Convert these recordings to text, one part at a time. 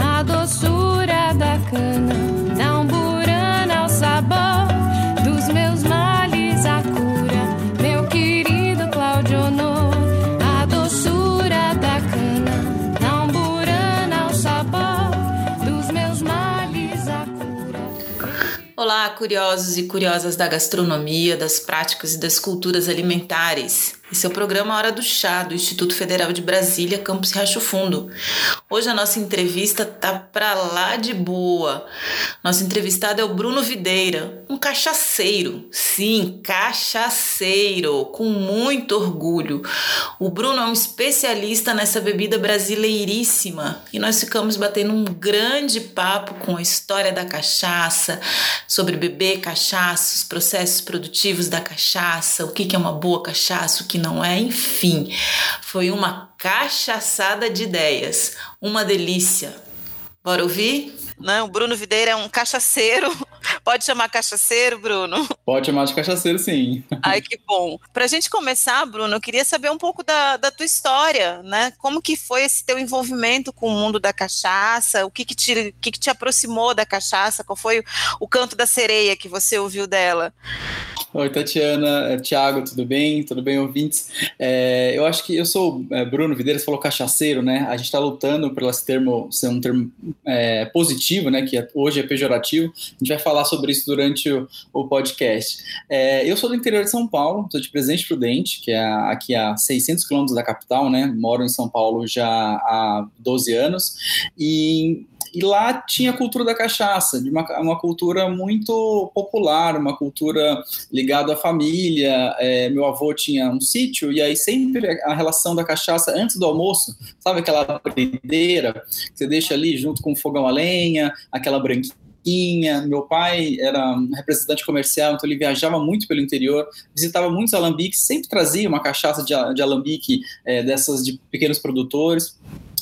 a doçura da cana, da umburana ao sabor dos meus males, a cura, meu querido Claudio Honor, a doçura da cana, da umburana ao sabor dos meus males, a cura. Olá, curiosos e curiosas da gastronomia, das práticas e das culturas alimentares. Esse é o programa Hora do Chá, do Instituto Federal de Brasília, Campus Riacho Fundo. Hoje a nossa entrevista tá pra lá de boa. Nosso entrevistado é o Bruno Videira, um cachaceiro. Sim, cachaceiro, com muito orgulho. O Bruno é um especialista nessa bebida brasileiríssima e nós ficamos batendo um grande papo com a história da cachaça, sobre beber cachaça, os processos produtivos da cachaça, o que é uma boa cachaça, o que não é, enfim. Foi uma cachaçada de ideias, uma delícia. Bora ouvir? Não, o Bruno Videira é um cachaceiro. Pode chamar cachaceiro, Bruno? Pode chamar de cachaceiro, sim. Ai, que bom. Para a gente começar, Bruno, eu queria saber um pouco da, da, tua história, né? Como que foi esse teu envolvimento com o mundo da cachaça? O que que te, o que que te aproximou da cachaça? Qual foi o, o canto da sereia que você ouviu dela? Oi, Tatiana, é, Thiago, tudo bem? Tudo bem, ouvintes? É, eu acho que eu sou é, Bruno Videira, você falou cachaceiro, né? A gente está lutando por esse termo ser um termo é, positivo, né? Que é, hoje é pejorativo. A gente vai falar sobre isso durante o, o podcast. É, eu sou do interior de São Paulo, sou de Presidente Prudente, que é aqui a 600 quilômetros da capital, né? Moro em São Paulo já há 12 anos e e lá tinha a cultura da cachaça, de uma, uma cultura muito popular, uma cultura ligada à família. É, meu avô tinha um sítio, e aí sempre a relação da cachaça antes do almoço, sabe aquela brideira que você deixa ali junto com o fogão a lenha, aquela branquinha. Meu pai era representante comercial, então ele viajava muito pelo interior, visitava muitos alambiques, sempre trazia uma cachaça de, de alambique é, dessas de pequenos produtores.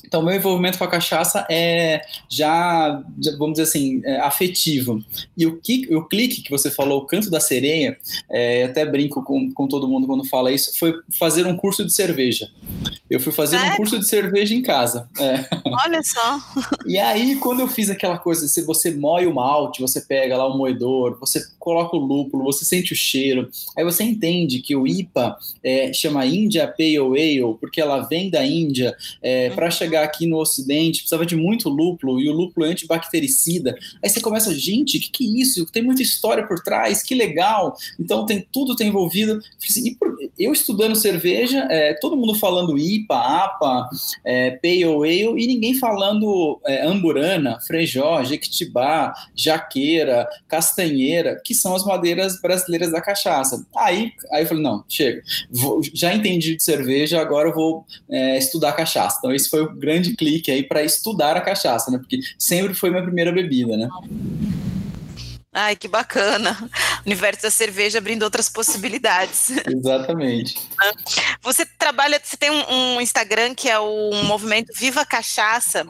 Então, meu envolvimento com a cachaça é já, vamos dizer assim, é afetivo. E o, que, o clique que você falou, o canto da sereia, é, até brinco com, com todo mundo quando fala isso, foi fazer um curso de cerveja. Eu fui fazer um curso de cerveja em casa. É. Olha só. E aí, quando eu fiz aquela coisa, se você moe o malte, você pega lá o moedor, você coloca o lúpulo, você sente o cheiro, aí você entende que o IPA é, chama India Pale Ale, porque ela vem da Índia, é, para chegar chegar aqui no Ocidente, precisava de muito lúpulo, e o lúpulo é antibactericida. Aí você começa, gente, o que, que é isso? Tem muita história por trás, que legal. Então tem tudo tem envolvido. Assim, eu estudando cerveja, é, todo mundo falando IPA, APA, é, Pale Ale, e ninguém falando é, Amburana, Frejó, Jequitibá, Jaqueira, Castanheira, que são as madeiras brasileiras da cachaça. Aí, aí eu falei, não, chega, vou, já entendi de cerveja, agora eu vou é, estudar cachaça. Então esse foi o grande clique aí para estudar a cachaça, né? Porque sempre foi minha primeira bebida, né? Ai, que bacana. O universo da cerveja abrindo outras possibilidades. Exatamente. Você trabalha, você tem um, um Instagram que é o movimento Viva Cachaça.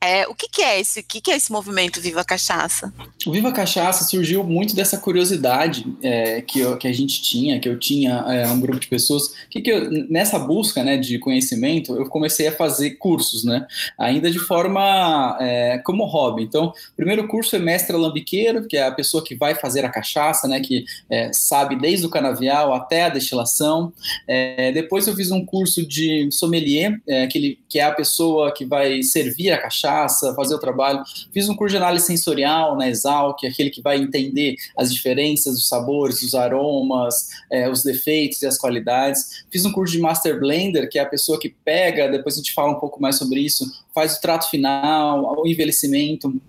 É, o que, que, é esse? O que, que, é esse movimento Viva Cachaça? O Viva Cachaça surgiu muito dessa curiosidade é, que, eu, que, a gente tinha, que eu tinha é, um grupo de pessoas. Que, que eu, nessa busca né, de conhecimento, eu comecei a fazer cursos, né? Ainda de forma é, como hobby. Então, o primeiro curso é mestre alambiqueiro, que é a pessoa que vai fazer a cachaça, né? Que é, sabe desde o canavial até a destilação. É, depois eu fiz um curso de sommelier, que, que é a pessoa que vai servir a cachaça cachaça, fazer o trabalho. Fiz um curso de análise sensorial na Exalc, aquele que vai entender as diferenças, os sabores, os aromas, é, os defeitos e as qualidades. Fiz um curso de Master Blender, que é a pessoa que pega, depois a gente fala um pouco mais sobre isso, faz o trato final, o envelhecimento,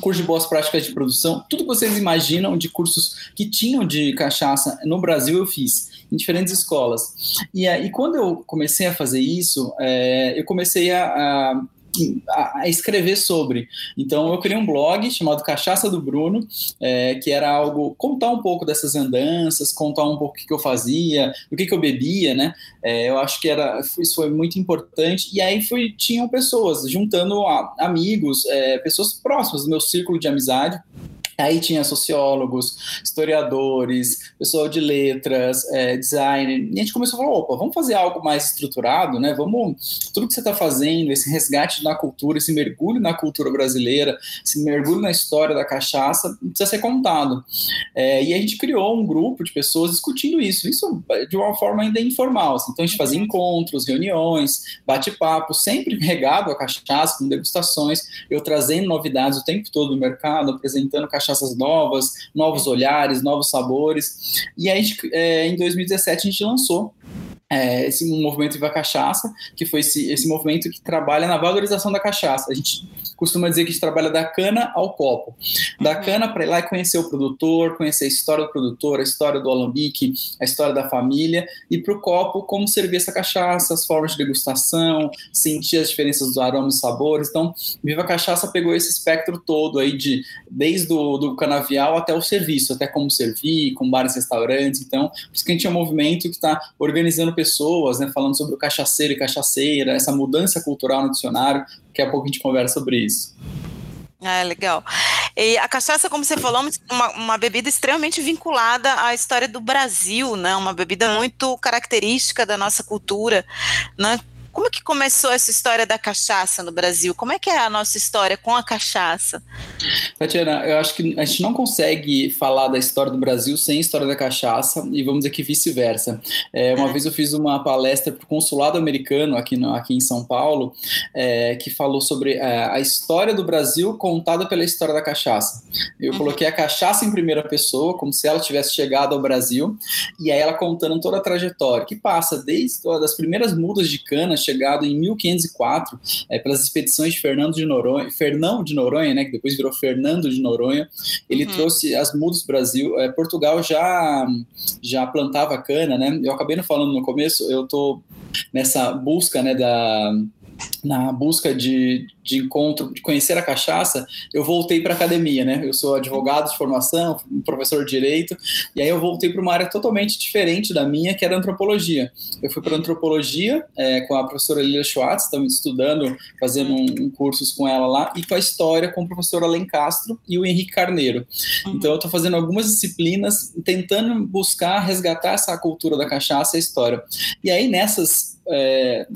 curso de boas práticas de produção, tudo que vocês imaginam de cursos que tinham de cachaça no Brasil eu fiz em diferentes escolas. E aí quando eu comecei a fazer isso, é, eu comecei a, a a, escrever sobre. Então eu criei um blog chamado Cachaça do Bruno, é, que era algo contar um pouco dessas andanças, contar um pouco o que, que eu fazia, o que, que eu bebia, né? É, eu acho que era isso foi muito importante. E aí foi tinham pessoas juntando a, amigos, é, pessoas próximas do meu círculo de amizade Aí tinha sociólogos, historiadores, pessoal de letras, é, design. E a gente começou a falar: opa, vamos fazer algo mais estruturado, né? Vamos. Tudo que você está fazendo, esse resgate na cultura, esse mergulho na cultura brasileira, esse mergulho na história da cachaça, precisa ser contado. É, e a gente criou um grupo de pessoas discutindo isso, isso de uma forma ainda informal. Assim. Então a gente fazia uhum. encontros, reuniões, bate-papo, sempre regado a cachaça, com degustações, eu trazendo novidades o tempo todo do mercado, apresentando cachaça cachaças novas, novos olhares, novos sabores. E aí, é, em 2017, a gente lançou é, esse movimento Viva Cachaça, que foi esse, esse movimento que trabalha na valorização da cachaça. A gente costuma dizer que a gente trabalha da cana ao copo. Da uhum. cana para ir lá e conhecer o produtor, conhecer a história do produtor, a história do alambique, a história da família, e para o copo, como servir essa cachaça, as formas de degustação, sentir as diferenças dos aromas e sabores. Então, Viva Cachaça pegou esse espectro todo aí, de, desde o do canavial até o serviço, até como servir, com bares e restaurantes. Então, por isso que a gente é um movimento que está organizando pessoas, né, falando sobre o cachaceiro e cachaceira, essa mudança cultural no dicionário. Daqui a pouco a gente conversa sobre isso. Ah, legal. E a cachaça, como você falou, é uma, uma bebida extremamente vinculada à história do Brasil, né? Uma bebida muito característica da nossa cultura, né? Como que começou essa história da cachaça no Brasil? Como é que é a nossa história com a cachaça? Tatiana, eu acho que a gente não consegue falar da história do Brasil sem a história da cachaça e vamos dizer que vice-versa. É, uma é. vez eu fiz uma palestra para o consulado americano aqui, no, aqui em São Paulo é, que falou sobre é, a história do Brasil contada pela história da cachaça. Eu uhum. coloquei a cachaça em primeira pessoa, como se ela tivesse chegado ao Brasil, e aí ela contando toda a trajetória, que passa desde as primeiras mudas de cana chegado em 1504 é, pelas expedições de Fernando de Noronha, Fernão de Noronha, né, que depois virou Fernando de Noronha. Ele uhum. trouxe as mudas do Brasil. É, Portugal já já plantava cana, né? Eu acabei não falando no começo. Eu tô nessa busca, né, da na busca de, de encontro, de conhecer a cachaça, eu voltei para academia, né? Eu sou advogado de formação, professor de direito, e aí eu voltei para uma área totalmente diferente da minha, que era antropologia. Eu fui para antropologia é, com a professora Lilia Schwartz, estamos estudando, fazendo um, um, cursos com ela lá, e com a história com o professor Alen Castro e o Henrique Carneiro. Uhum. Então eu estou fazendo algumas disciplinas, tentando buscar resgatar essa cultura da cachaça e a história. E aí nessas é,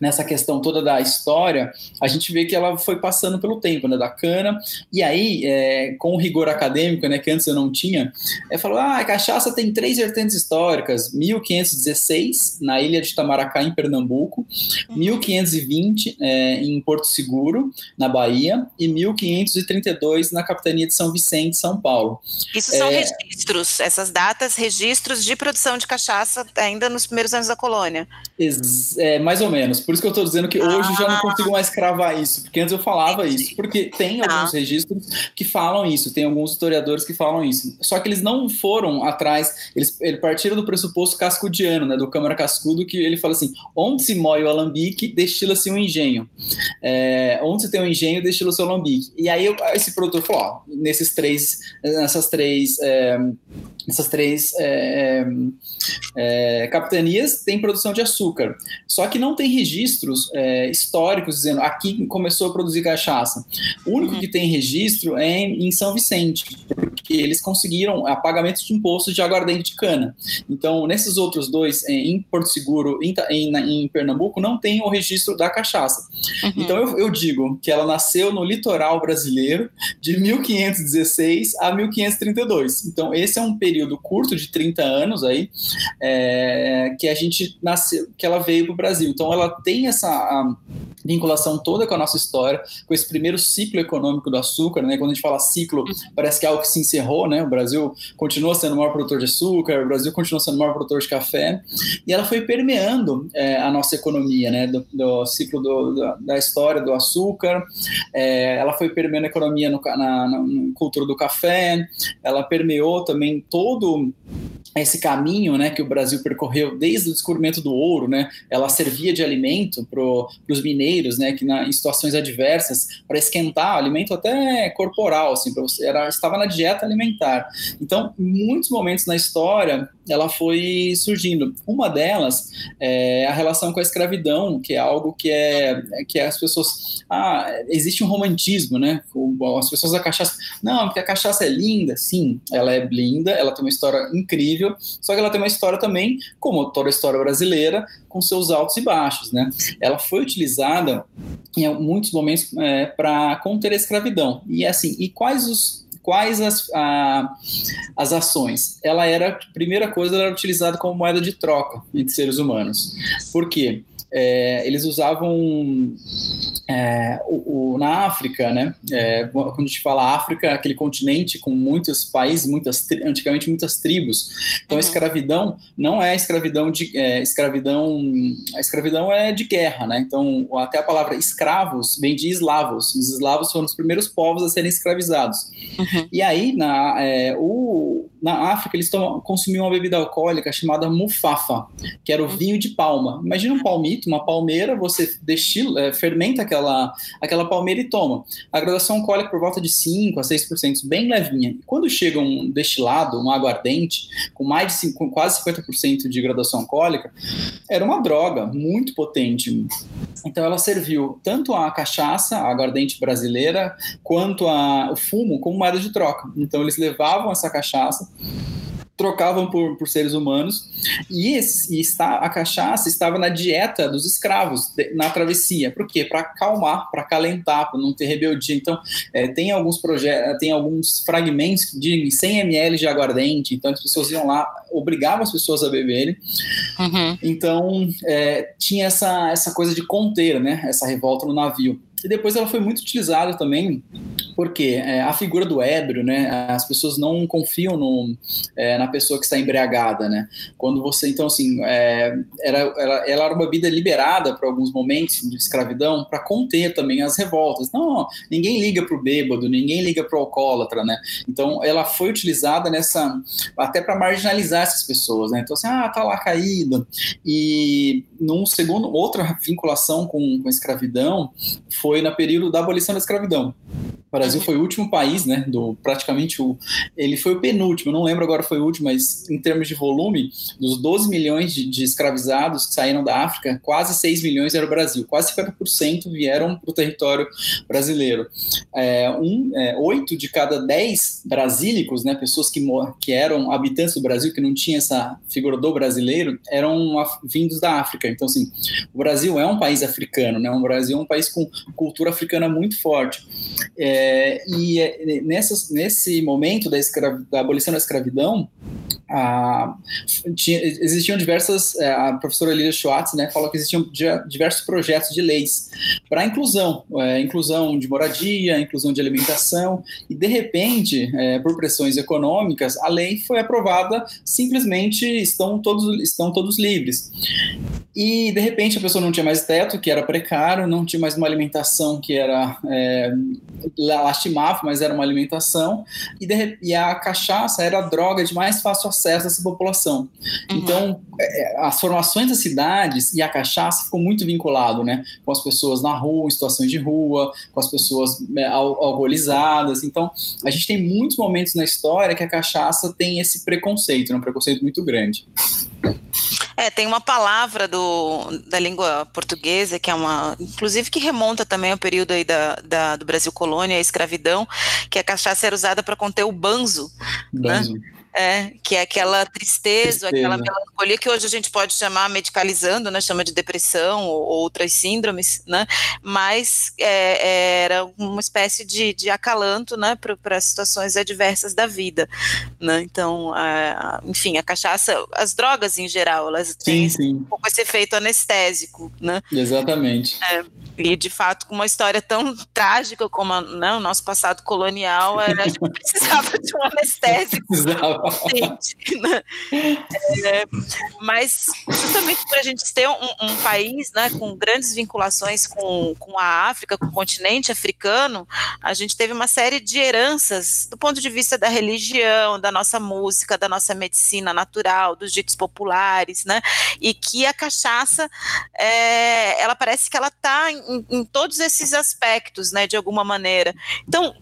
nessa questão toda da história, a gente vê que ela foi passando pelo tempo, né, da cana, e aí, é, com o rigor acadêmico, né, que antes eu não tinha, é, falou, ah, a cachaça tem três vertentes históricas, 1516, na ilha de Itamaracá, em Pernambuco, 1520, é, em Porto Seguro, na Bahia, e 1532, na capitania de São Vicente, São Paulo. Isso são é, registros, essas datas, registros de produção de cachaça ainda nos primeiros anos da colônia. É, mais ou menos. Por isso que eu estou dizendo que hoje ah. já não consigo mais cravar isso, porque antes eu falava Entendi. isso, porque tem ah. alguns registros que falam isso, tem alguns historiadores que falam isso. Só que eles não foram atrás, eles, eles partiram do pressuposto cascudiano, né, do Câmara Cascudo, que ele fala assim: onde se moe o alambique, destila-se um engenho. É, onde se tem um engenho, destila-se o alambique. E aí eu, esse produtor falou: ó, nesses três, nessas três. É, essas três é, é, capitanias têm produção de açúcar. Só que não tem registros é, históricos dizendo aqui começou a produzir cachaça. O único uhum. que tem registro é em, em, São Vicente, porque eles conseguiram pagamento de impostos de aguardente de cana. Então, nesses outros dois, é, em Porto Seguro e em, em, em, Pernambuco, não tem o registro da cachaça. Uhum. Então, eu, eu digo que ela nasceu no litoral brasileiro de 1516 a 1532. Então, esse é um período período curto de 30 anos aí, é, que a gente nasceu, que ela veio para o Brasil. Então ela tem essa vinculação toda com a nossa história, com esse primeiro ciclo econômico do açúcar, né? Quando a gente fala ciclo, parece que é algo que se encerrou, né? O Brasil continua sendo o maior produtor de açúcar, o Brasil continua sendo o maior produtor de café, e ela foi permeando é, a nossa economia, né? Do, do ciclo do, do, da história do açúcar, é, ela foi permeando a economia no, na, na, na cultura do café, ela permeou também todo todo esse caminho né, que o Brasil percorreu desde o descobrimento do ouro, né, ela servia de alimento para os mineiros, né, que na, em situações adversas, para esquentar, alimento até corporal, assim, você, era, estava na dieta alimentar. Então, muitos momentos na história, ela foi surgindo. Uma delas é a relação com a escravidão, que é algo que é que as pessoas, ah, existe um romantismo, né? As pessoas da cachaça, não, porque a cachaça é linda, sim, ela é linda, ela tem uma história incrível, só que ela tem uma história também, como toda história brasileira, com seus altos e baixos, né? Ela foi utilizada em muitos momentos é, para conter a escravidão. E assim, e quais os quais as, a, as ações? Ela era, primeira coisa, ela era utilizada como moeda de troca entre seres humanos. Por quê? É, eles usavam é, o, o, na África, né? É, quando a gente fala África, aquele continente com muitos países, muitas antigamente muitas tribos. Então uhum. a escravidão não é escravidão de é, escravidão, a escravidão é de guerra, né? Então até a palavra escravos vem de eslavos. Os eslavos foram os primeiros povos a serem escravizados. Uhum. E aí na é, o na África eles tomam, consumiam uma bebida alcoólica chamada mufafa, que era o vinho de palma. Imagina um palmito, uma palmeira, você destila, é, fermenta aquela, aquela palmeira e toma. A graduação alcoólica por volta de 5 a 6%, bem levinha. Quando chega um destilado, um aguardente, com mais de 5, com quase 50% de graduação alcoólica, era uma droga muito potente. Então ela serviu tanto a cachaça, a aguardente brasileira, quanto a, o fumo como moeda de troca. Então eles levavam essa cachaça trocavam por, por seres humanos e, e está, a cachaça estava na dieta dos escravos de, na travessia. Por quê? Para acalmar, para acalentar, para não ter rebeldia. Então, é, tem alguns projetos, tem alguns fragmentos de 100 ml de aguardente, então as pessoas iam lá, obrigavam as pessoas a beberem. Uhum. Então, é, tinha essa, essa coisa de conter, né, essa revolta no navio. E depois ela foi muito utilizada também, porque é, a figura do ébrio, né? As pessoas não confiam no, é, na pessoa que está embriagada, né? Quando você, então, assim, é, era, ela, ela era uma bebida liberada para alguns momentos de escravidão para conter também as revoltas. Não, ninguém liga para o bêbado, ninguém liga para o alcoólatra, né? Então, ela foi utilizada nessa, até para marginalizar essas pessoas, né? Então, assim, ah, tá lá caída. E num segundo, outra vinculação com, com a escravidão foi foi no período da abolição da escravidão. O Brasil foi o último país, né, do praticamente o ele foi o penúltimo, não lembro agora foi o último, mas em termos de volume, dos 12 milhões de, de escravizados que saíram da África, quase 6 milhões era o Brasil, quase 50% vieram para o território brasileiro. É, um, é, 8 de cada 10 brasílicos, né, pessoas que, que eram habitantes do Brasil, que não tinha essa figura do brasileiro, eram vindos da África. Então, assim, o Brasil é um país africano, né, o Brasil é um país com cultura africana muito forte. É, e é, nessas, nesse momento da, da abolição da escravidão, tinha, existiam diversas, é, a professora Lilia Schwartz né, falou que existiam diversos projetos de leis para inclusão, é, inclusão de moradia, inclusão de alimentação, e de repente, é, por pressões econômicas, a lei foi aprovada, simplesmente estão todos, estão todos livres. E de repente a pessoa não tinha mais teto, que era precário, não tinha mais uma alimentação que era é, lastimável, mas era uma alimentação, e, de, e a cachaça era a droga de mais fácil acesso dessa população. Uhum. Então, é, é, as formações das cidades e a cachaça ficou muito vinculado, né, com as pessoas na rua, em situações de rua, com as pessoas é, alcoolizadas. Então, a gente tem muitos momentos na história que a cachaça tem esse preconceito, né, um preconceito muito grande. É, tem uma palavra do, da língua portuguesa, que é uma, inclusive que remonta também ao período aí da, da do Brasil colônia, a escravidão, que a cachaça era usada para conter o banzo, né? banzo. Né? É, que é aquela tristeza, tristeza, aquela melancolia que hoje a gente pode chamar medicalizando, né, chama de depressão ou, ou outras síndromes, né, mas é, era uma espécie de, de acalanto, né, para situações adversas da vida, né, então, a, enfim, a cachaça, as drogas em geral, elas têm sim, sim. um pouco esse efeito anestésico, né. Exatamente. É. E, de fato, com uma história tão trágica como né, o nosso passado colonial, a gente precisava de um anestésico. Né? É, mas, justamente para a gente ter um, um, país né, com grandes vinculações com, com a África, com o continente africano, a gente teve uma série de heranças do ponto de vista da religião, da nossa música, da nossa medicina natural, dos ditos populares, né? E que a cachaça, é, ela parece que ela está em, em todos esses aspectos, né, de alguma maneira. Então,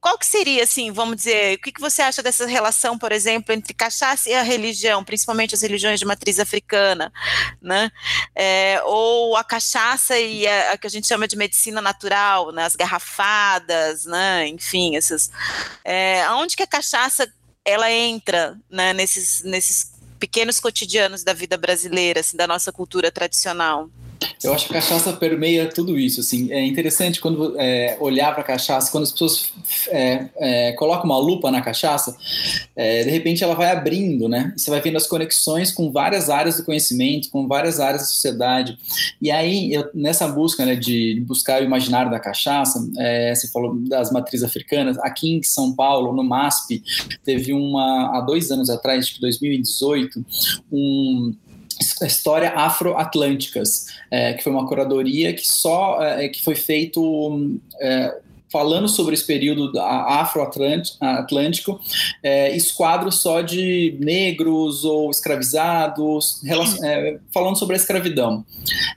qual que seria, assim, vamos dizer, o que, que você acha dessa relação, por exemplo, entre cachaça e a religião, principalmente as religiões de matriz africana, né? É, ou a cachaça e a, a, que a gente chama de medicina natural, né? as garrafadas, né? Enfim, essas. É, aonde que a cachaça ela entra né, nesses, nesses pequenos cotidianos da vida brasileira, assim, da nossa cultura tradicional? Eu acho que a cachaça permeia tudo isso. Assim, é interessante quando é, olhar para a cachaça, quando as pessoas é, é, colocam uma lupa na cachaça, é, de repente ela vai abrindo, né? Você vai vendo as conexões com várias áreas do conhecimento, com várias áreas da sociedade. E aí, eu, nessa busca né, de buscar o imaginário da cachaça, é, você falou das matrizes africanas. Aqui em São Paulo, no MASP, teve uma há dois anos atrás, acho que 2018, um História Afro-Atlânticas, é, que foi uma curadoria que só é, que foi feito é, falando sobre esse período afro-atlântico, é, esquadro só de negros ou escravizados, é, falando sobre a escravidão.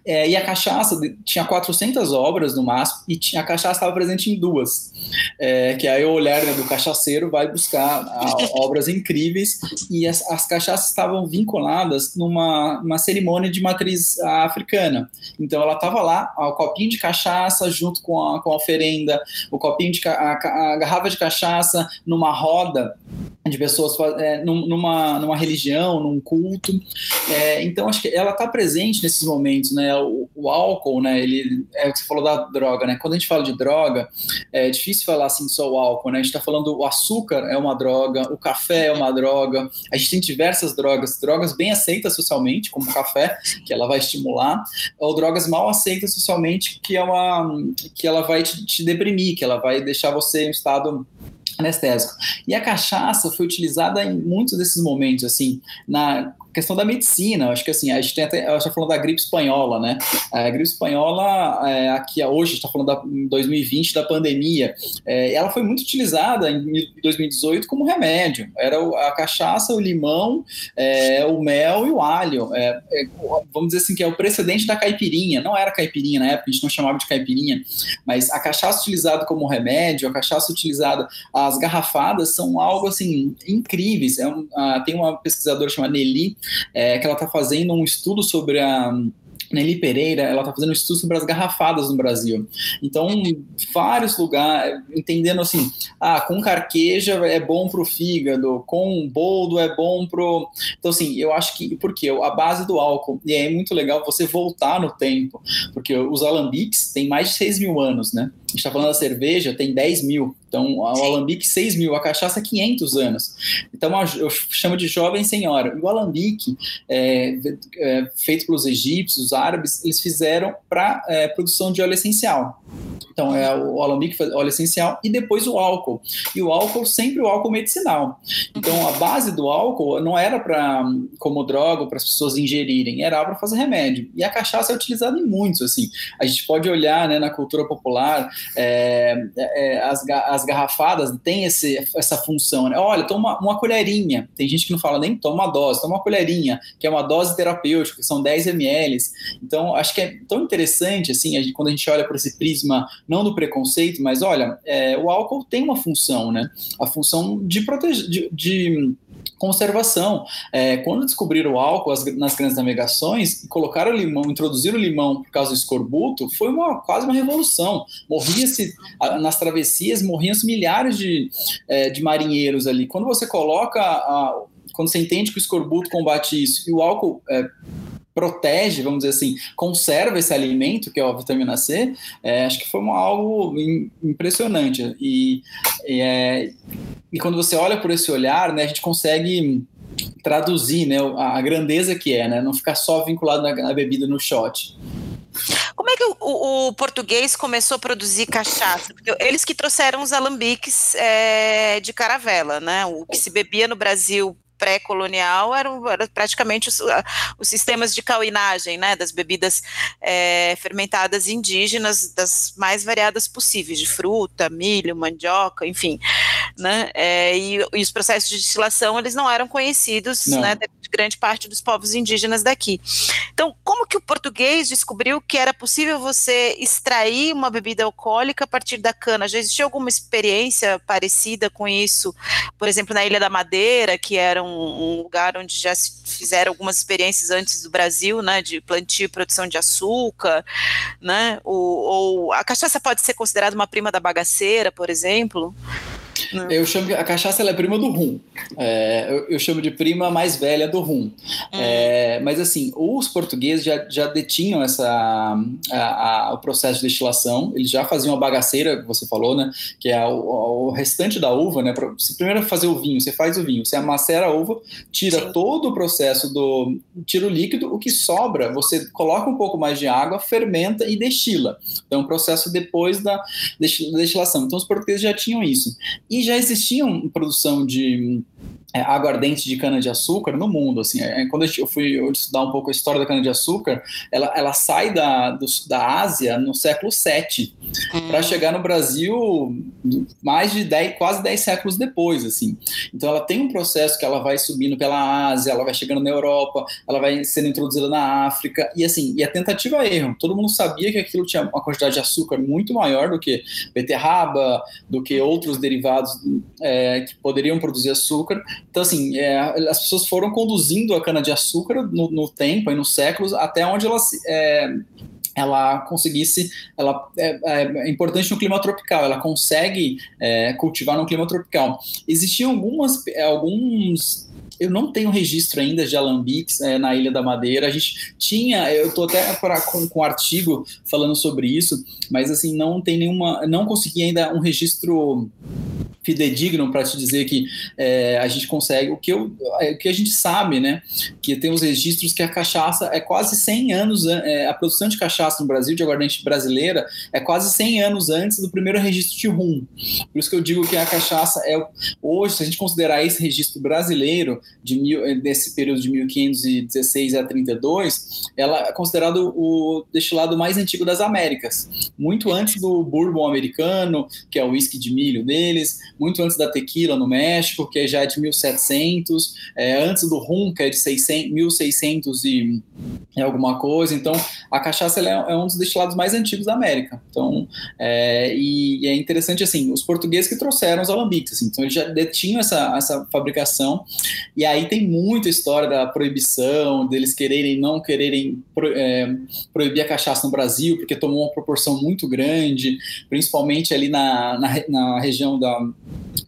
É, e a cachaça tinha 400 obras no máximo, e a cachaça estava presente em duas, é, que aí o olhar né, do cachaceiro vai buscar a, obras incríveis, e as, as cachaças estavam vinculadas numa uma cerimônia de matriz africana. Então ela estava lá, o copinho de cachaça junto com a, com a oferenda, o copinho de a, a garrafa de cachaça numa roda de pessoas é, numa, numa religião, num culto. É, então, acho que ela está presente nesses momentos, né? O, o, álcool, né? Ele, é o que você falou da droga, né? Quando a gente fala de droga, é difícil falar assim só o álcool, né? A gente está falando o açúcar é uma droga, o café é uma droga, a gente tem diversas drogas, drogas bem aceitas socialmente, como o café, que ela vai estimular, ou drogas mal aceitas socialmente, que é uma que ela vai te, te deprimir, que ela vai deixar você em um estado anestésico. E a cachaça foi utilizada em muitos desses momentos, assim, na questão da medicina, acho que assim, a gente tem até, eu está falando da gripe espanhola, né? A gripe espanhola, é, aqui hoje, está falando da 2020, da pandemia, é, ela foi muito utilizada em 2018 como remédio. Era a cachaça, o limão, é, o mel e o alho. É, é, vamos dizer assim, que é o precedente da caipirinha. Não era caipirinha na época, a gente não chamava de caipirinha, mas a cachaça utilizada como remédio, a cachaça utilizada, as garrafadas são algo assim incríveis. É um, a, tem uma pesquisadora chamada Nelly é, que ela está fazendo um estudo sobre a Nelly Pereira, ela está fazendo um estudo sobre as garrafadas no Brasil. Então, vários lugares, entendendo assim, ah, com carqueja é bom para o fígado, com boldo é bom pro. Então, assim, eu acho que, porque a base do álcool, e é muito legal você voltar no tempo, porque os alambiques têm mais de 6 mil anos, né? A gente está falando da cerveja, tem 10 mil. Então, o alambique, 6 mil, a cachaça, 500 anos. Então, eu chamo de jovem senhora. E o alambique, é, é, feito pelos egípcios, os árabes, eles fizeram para é, produção de óleo essencial. Então, é o alambique, óleo essencial, e depois o álcool. E o álcool, sempre o álcool medicinal. Então, a base do álcool não era para como droga, para as pessoas ingerirem, era para fazer remédio. E a cachaça é utilizada em muitos, assim. A gente pode olhar né, na cultura popular, é, é, as, as as garrafadas têm esse, essa função, né? Olha, toma uma colherinha. Tem gente que não fala nem toma uma dose, toma uma colherinha, que é uma dose terapêutica, que são 10 ml. Então, acho que é tão interessante, assim, a gente, quando a gente olha por esse prisma, não do preconceito, mas olha, é, o álcool tem uma função, né? A função de proteger, de, de conservação. É, quando descobriram o álcool as, nas grandes navegações, colocaram o limão, introduziram o limão por causa do escorbuto, foi uma, quase uma revolução. Morria-se, nas travessias, morriam-se milhares de, é, de marinheiros ali. Quando você coloca, a, quando você entende que o escorbuto combate isso e o álcool é, protege, vamos dizer assim, conserva esse alimento, que é a vitamina C, é, acho que foi uma, algo impressionante. E, e, é, e, quando você olha por esse olhar, né, a gente consegue traduzir né, a, a grandeza que é, né, não ficar só vinculado na, na bebida, no shot. Como é que o, o, português começou a produzir cachaça? Porque eles que trouxeram os alambiques é, de caravela, né? O que se bebia no Brasil pré-colonial eram, eram, praticamente os, os, sistemas de cauinagem, né, das bebidas é, fermentadas indígenas, das mais variadas possíveis, de fruta, milho, mandioca, enfim, né, é, e, e, os processos de destilação, eles não eram conhecidos, não. né, de grande parte dos povos indígenas daqui. Então, como que o português descobriu que era possível você extrair uma bebida alcoólica a partir da cana? Já existia alguma experiência parecida com isso, por exemplo, na Ilha da Madeira, que era um um, lugar onde já se fizeram algumas experiências antes do Brasil, né, de plantio e produção de açúcar, né, ou, ou a cachaça pode ser considerada uma prima da bagaceira, por exemplo? Não. Eu chamo que a cachaça é prima do rum. É, eu, eu, chamo de prima mais velha do rum. Hum. É, mas assim, os portugueses já, já detinham essa, a, a, o processo de destilação. Eles já faziam a bagaceira, que você falou, né? Que é o, o restante da uva, né? Pra, você primeiro fazer o vinho, você faz o vinho, você amacera a uva, tira Sim. todo o processo do, tira o líquido, o que sobra, você coloca um pouco mais de água, fermenta e destila. Então, o processo depois da destilação. Então, os portugueses já tinham isso. E já existiam produção de é, aguardente de cana-de-açúcar no mundo. Assim, é, quando eu fui estudar um pouco a história da cana-de-açúcar, ela, ela sai da, do, da Ásia no século VII, hum. para chegar no Brasil mais de 10, quase 10 séculos depois. assim. Então ela tem um processo que ela vai subindo pela Ásia, ela vai chegando na Europa, ela vai sendo introduzida na África, e assim, e a tentativa é erro. Todo mundo sabia que aquilo tinha uma quantidade de açúcar muito maior do que beterraba, do que outros derivados é, que poderiam produzir açúcar, então, assim, é, as pessoas foram conduzindo a cana-de-açúcar no, no, tempo e nos séculos até onde ela, é, ela conseguisse, ela é, é, é, importante no clima tropical, ela consegue é, cultivar no clima tropical. Existiam algumas, alguns eu não tenho registro ainda de alambiques é, na Ilha da Madeira. A gente tinha, eu estou até pra, com, com um artigo falando sobre isso, mas assim, não tem nenhuma, não consegui ainda um registro fidedigno para te dizer que é, a gente consegue o que, eu, é, o que a gente sabe, né? Que tem os registros que a cachaça é quase 100 anos, é, a produção de cachaça no Brasil, de aguardente brasileira, é quase 100 anos antes do primeiro registro de rum. Por isso que eu digo que a cachaça é hoje, se a gente considerar esse registro brasileiro de mil, desse período de 1516 a 32, ela é considerado o destilado mais antigo das Américas, muito antes do bourbon americano, que é o whisky de milho deles, muito antes da tequila no México, que já é de 1700, é, antes do rum, que é de 600, 1600 e, e alguma coisa. Então, a cachaça é, é, um dos destilados mais antigos da América. Então, é, e, e, é interessante assim, os portugueses que trouxeram os alambiques, assim, então eles já detinham essa, essa fabricação. E aí tem muita história da proibição, deles quererem não quererem pro, é, proibir a cachaça no Brasil, porque tomou uma proporção muito grande, principalmente ali na, na, na região da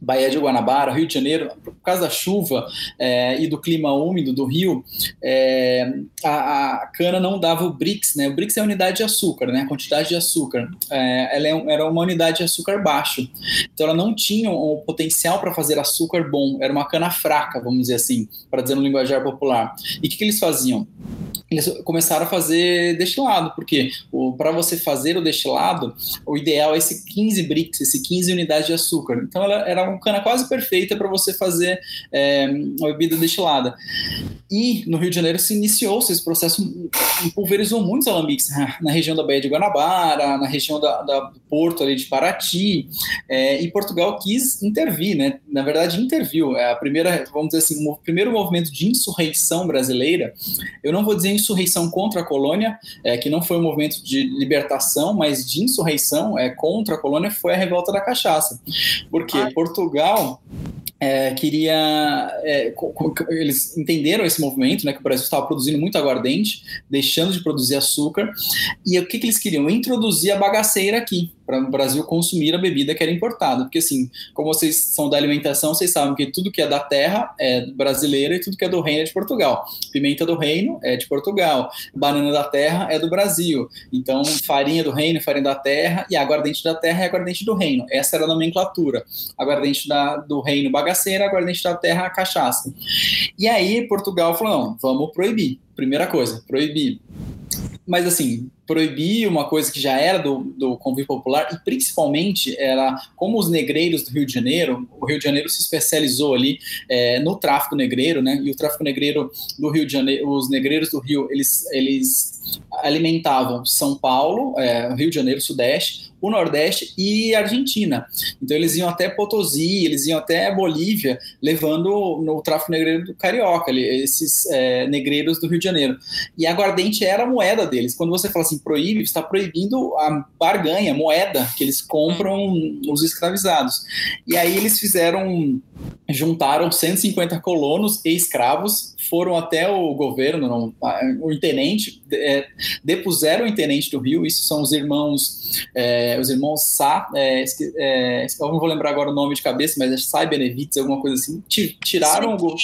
Baía de Guanabara, Rio de Janeiro, por causa da chuva é, e do clima úmido do rio, é, a, a, cana não dava o BRICS, né? O BRICS é a unidade de açúcar, né? A quantidade de açúcar. É, ela é era uma unidade de açúcar baixo. Então ela não tinha o potencial para fazer açúcar bom. Era uma cana fraca, vamos dizer assim, para dizer no linguajar popular. E o que, que eles faziam? eles começaram a fazer destilado, porque para você fazer o destilado, o ideal é esse 15 bricks, esse 15 unidades de açúcar. Então ela era uma cana quase perfeita para você fazer é, uma bebida destilada. E no Rio de Janeiro se iniciou esse processo, pulverizou muitos alambiques né? na região da Baía de Guanabara, na região da, da Porto ali de Paraty, é, e Portugal quis intervir, né? Na verdade, interviu. É a primeira, vamos dizer assim, o primeiro movimento de insurreição brasileira. Eu não vou dizer insurreição contra a colônia, é, que não foi um movimento de libertação, mas de insurreição é, contra a colônia, foi a revolta da cachaça. Porque ah. Portugal é, queria. É, eles entenderam esse movimento, né, que o Brasil estava produzindo muito aguardente, deixando de produzir açúcar, e o que, que eles queriam? Introduzir a bagaceira aqui para o Brasil consumir a bebida que era importada. Porque, assim, como vocês são da alimentação, vocês sabem que tudo que é da terra é brasileira e tudo que é do reino é de Portugal. Pimenta do reino é de Portugal, banana da terra é do Brasil. Então, farinha do reino, farinha da terra, e aguardente da terra é aguardente do reino. Essa era a nomenclatura. Aguardente da, do reino, bagaceira, aguardente da terra, cachaça. E aí, Portugal falou: não, vamos proibir. Primeira coisa, proibir. Mas assim, proibir uma coisa que já era do, do convívio popular e principalmente era como os negreiros do Rio de Janeiro, o Rio de Janeiro se especializou ali é, no tráfico negreiro, né? E o tráfico negreiro do Rio de Janeiro, os negreiros do Rio, eles, eles alimentavam São Paulo, é, Rio de Janeiro, Sudeste, o Nordeste e Argentina. Então eles iam até Potosí, eles iam até Bolívia, levando no tráfico negreiro do carioca, esses é, negreiros do Rio de Janeiro. E a aguardente era a moeda deles. Quando você fala assim proíbe, está proibindo a barganha, a moeda que eles compram os escravizados. E aí eles fizeram, juntaram 150 colonos e escravos, foram até o governo, não, o intendente, é, depuseram o intendente do Rio. Isso são os irmãos é, os irmãos Sá, é, é, eu não vou lembrar agora o nome de cabeça, mas é Sai Benevites, alguma coisa assim, tiraram o...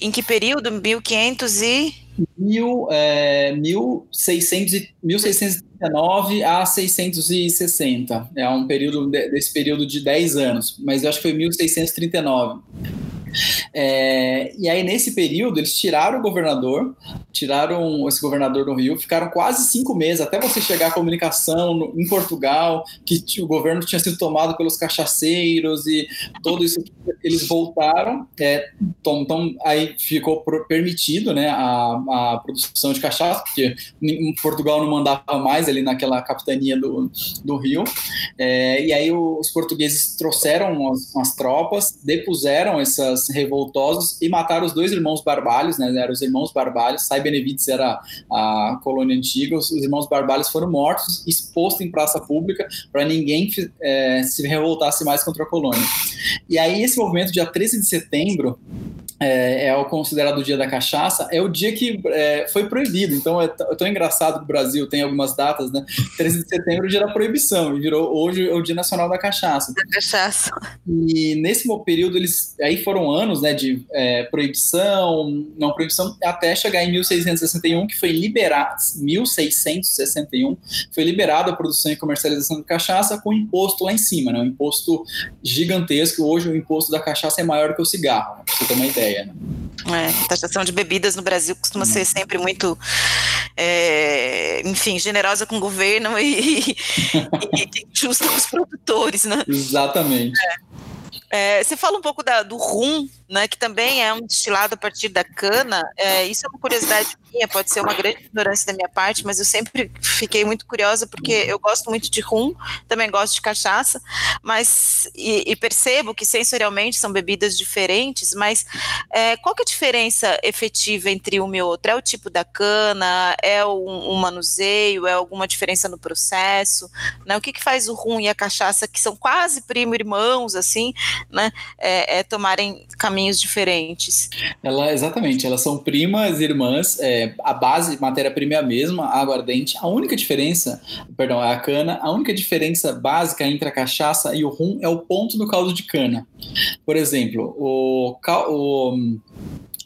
Em que período? 1500 e... Mil, é, 1600, 1639 a 660. É um período desse período de 10 anos, mas eu acho que foi 1639. É, e aí, nesse período, eles tiraram o governador, tiraram esse governador do Rio, ficaram quase cinco meses até você chegar à comunicação no, em Portugal, que o governo tinha sido tomado pelos cachaceiros e tudo isso. Eles voltaram, é, então, então aí ficou permitido né, a, a produção de cachaça, porque em Portugal não mandava mais ali naquela capitania do, do Rio. É, e aí os portugueses trouxeram umas, umas tropas, depuseram essas revoltosos e mataram os dois irmãos Barbalhos, né? Eram os irmãos Barbalhos. Sai Benevides era a colônia antiga. Os, irmãos Barbalhos foram mortos, expostos em praça pública para ninguém é, se revoltasse mais contra a colônia. E aí esse movimento, dia 13 de setembro, é, é, o considerado o dia da cachaça, é o dia que é, foi proibido. Então é, é tão engraçado que o Brasil tem algumas datas, né? 13 de setembro é o dia da proibição, e virou hoje é o dia nacional da cachaça. Da cachaça. E nesse período, eles aí foram anos né, de é, proibição, não proibição, até chegar em 1661, que foi liberado, 1661, foi liberada a produção e comercialização de cachaça com imposto lá em cima, né? Um imposto gigantesco. Hoje o imposto da cachaça é maior que o cigarro, né, pra você ter uma ideia ideia. É, taxação de bebidas no Brasil costuma ser sempre muito, é, enfim, generosa com o governo e, e, e justa com os produtores, né? Exatamente. É. É, você fala um pouco da, do rum, né, que também é um destilado a partir da cana. É, isso é uma curiosidade minha, pode ser uma grande ignorância da minha parte, mas eu sempre fiquei muito curiosa porque eu gosto muito de rum, também gosto de cachaça, mas e, e percebo que sensorialmente são bebidas diferentes. Mas é, qual que é a diferença efetiva entre uma e outra? É o tipo da cana? É um, um manuseio? É alguma diferença no processo? Né? O que, que faz o rum e a cachaça, que são quase primo irmãos, assim, né, é, é tomarem caminhos diferentes. Ela, exatamente, elas são primas, irmãs, é, a base, matéria-prima é a mesma, a aguardente. A única diferença, perdão, é a cana, a única diferença básica entre a cachaça e o rum é o ponto do caldo de cana. Por exemplo, o, o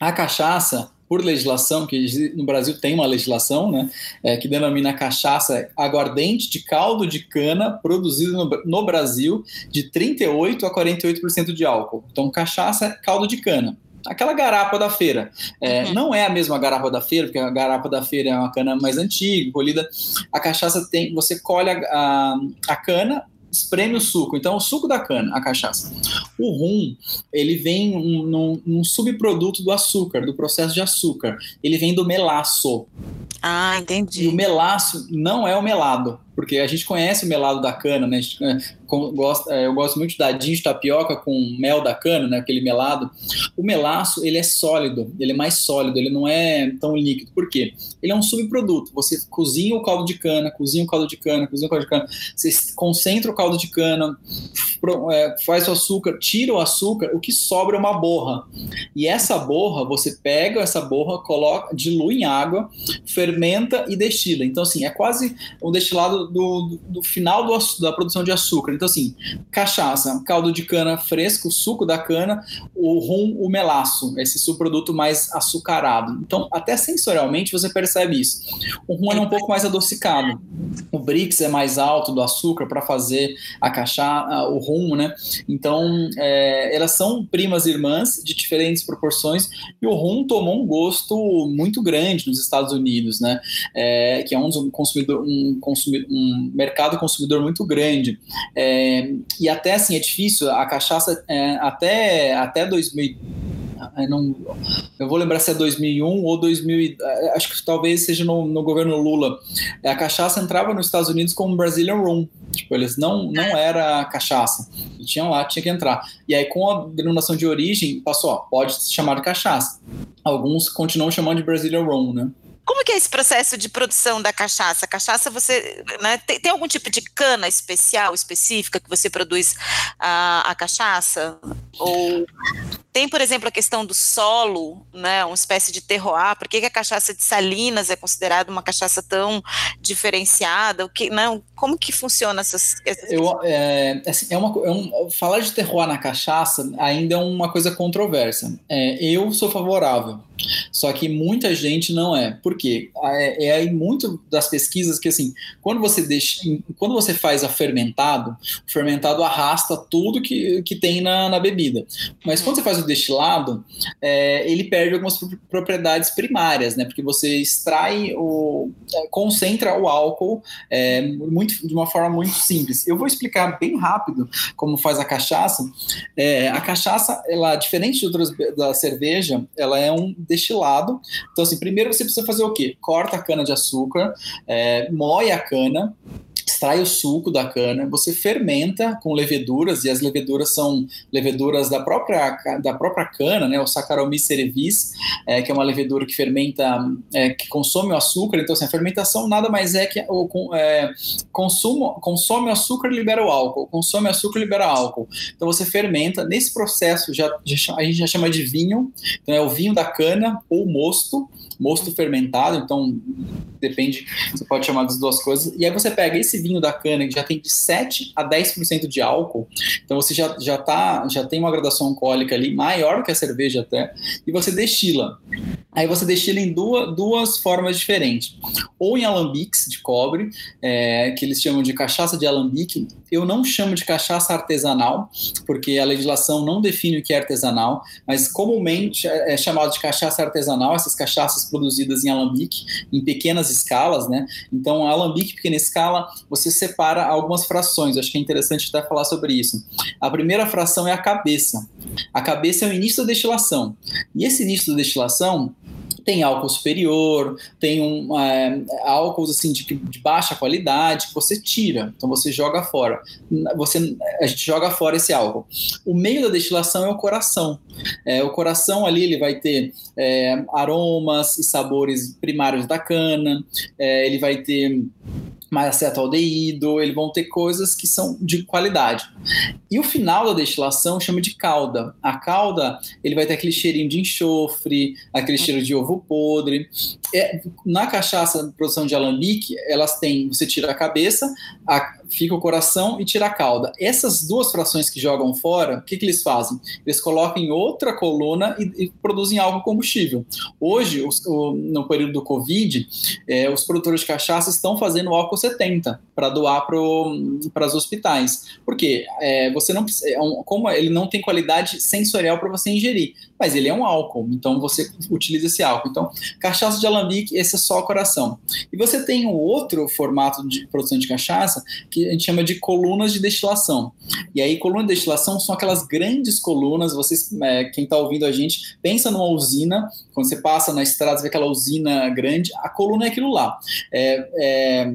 a cachaça por legislação, que no Brasil tem uma legislação, né, é, que denomina cachaça aguardente de caldo de cana produzido no, no Brasil de 38 a 48% de álcool. Então, cachaça é caldo de cana aquela garapa da feira. É, uhum. Não é a mesma garapa da feira, porque a garapa da feira é uma cana mais antiga, colhida. A cachaça tem, você colhe a, a, a cana, espreme o suco. Então, o suco da cana, a cachaça. O rum, ele vem num, num subproduto do açúcar, do processo de açúcar. Ele vem do melaço. Ah, entendi. E o melaço não é o melado porque a gente conhece o melado da cana, né? Gente, é, gosta, é, eu gosto muito de dadinho de tapioca com mel da cana, né? Aquele melado. O melaço, ele é sólido, ele é mais sólido, ele não é tão líquido. Por quê? Ele é um subproduto. Você cozinha o caldo de cana, cozinha o caldo de cana, cozinha o caldo de cana, você concentra o caldo de cana, é, faz o açúcar, tira o açúcar, o que sobra é uma borra. E essa borra, você pega essa borra, coloca, dilui em água, fermenta e destila. Então, assim, é quase um destilado do, do, final do, da produção de açúcar. Então, assim, cachaça, caldo de cana fresco, suco da cana, o rum, o melaço, esse subproduto mais açucarado. Então, até sensorialmente você percebe isso. O rum é um pouco mais adocicado. o BRICS é mais alto do açúcar para fazer a cachaça, o rum, né? Então, é, elas são primas irmãs de diferentes proporções e o rum tomou um gosto muito grande nos Estados Unidos, né? É, que é um, consumidor, um, consumidor, um mercado consumidor muito grande. É, e até assim, é difícil, a cachaça é, até, até 2000 não, eu vou lembrar se é 2001 ou 2000, acho que talvez seja no, no governo Lula. A cachaça entrava nos Estados Unidos como Brazilian Rum. Tipo, eles não, não era cachaça. Tinham lá, tinha que entrar. E aí, com a denominação de origem, passou, ó, pode se chamar de cachaça. Alguns continuam chamando de Brazilian Rum, né? Como que é esse processo de produção da cachaça? Cachaça, você né, tem, tem, algum tipo de cana especial, específica, que você produz a, a cachaça? Ou tem, por exemplo, a questão do solo, né, uma espécie de terroir. Por que, que a cachaça de Salinas é considerada uma cachaça tão diferenciada? O que, não, como que funciona essas, essas Eu, é, assim, é, uma, é um, falar de terroir na cachaça ainda é uma coisa controversa. É, eu sou favorável, só que muita gente não é. Por quê? É, é aí muito das pesquisas que assim, quando você deixa, quando você faz a fermentado, o fermentado arrasta tudo que, que tem na, na bebida. Mas quando você faz o destilado, é, ele perde algumas propriedades primárias, né? Porque você extrai o. É, concentra o álcool é, muito, de uma forma muito simples. Eu vou explicar bem rápido como faz a cachaça. É, a cachaça, ela, diferente de outras da cerveja, ela é um destilado. Então, assim, primeiro você precisa fazer o quê? Corta a cana de açúcar, é, moe a cana extrai o suco da cana, você fermenta com leveduras, e as leveduras são leveduras da própria, da própria cana, né, o Saccharomyces cerevisiae, é, que é uma levedura que fermenta, é, que consome o açúcar, então assim, a fermentação nada mais é que o é, consumo, consome o açúcar e libera o álcool, consome açúcar e libera álcool. Então você fermenta, nesse processo já, já, a gente já chama de vinho, então é o vinho da cana ou mosto, mosto fermentado, então depende, você pode chamar das duas coisas, e aí você pega esse vinho da cana que já tem de 7 a 10% de álcool, então você já, já, tá, já tem uma graduação alcoólica ali maior que a cerveja até, e você destila. Aí você destila em duas, duas formas diferentes, ou em alambiques de cobre, é, que eles chamam de cachaça de alambique, eu não chamo de cachaça artesanal, porque a legislação não define o que é artesanal, mas comumente é, é chamado de cachaça artesanal, essas cachaças produzidas em alambique, em pequenas escalas, né? Então, alambique, pequena escala, você separa algumas frações, acho que é interessante até falar sobre isso. A primeira fração é a cabeça. A cabeça é o início da destilação. E esse início da destilação, tem álcool superior, tem um, é, álcools assim de, de, baixa qualidade que você tira, então você joga fora. Você, a gente joga fora esse álcool. O meio da destilação é o coração. É, o coração ali ele vai ter é, aromas e sabores primários da cana, é, ele vai ter mais acetaldeído, eles vão ter coisas que são de qualidade. E o final da destilação chama de calda. A calda, ele vai ter aquele cheirinho de enxofre, aquele cheiro de ovo podre. É, na cachaça, produção de alambique, elas têm, você tira a cabeça, a, fica o coração e tira a cauda. Essas duas frações que jogam fora, o que, que eles fazem? Eles colocam em outra coluna e, e produzem álcool combustível. Hoje, os, o, no período do Covid, é, os produtores de cachaça estão fazendo álcool 70 para doar para os hospitais. Porque é, você não é um, como ele não tem qualidade sensorial para você ingerir, mas ele é um álcool, então você utiliza esse álcool. Então, cachaça de alambique, esse é só o coração. E você tem um outro formato de produção de cachaça que a gente chama de colunas de destilação. E aí, coluna de destilação são aquelas grandes colunas, vocês, é, quem está ouvindo a gente, pensa numa usina, quando você passa na estrada, você vê aquela usina grande, a coluna é aquilo lá. É, é,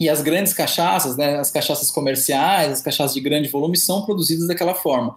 e as grandes cachaças, né, as cachaças comerciais, as cachaças de grande volume, são produzidas daquela forma.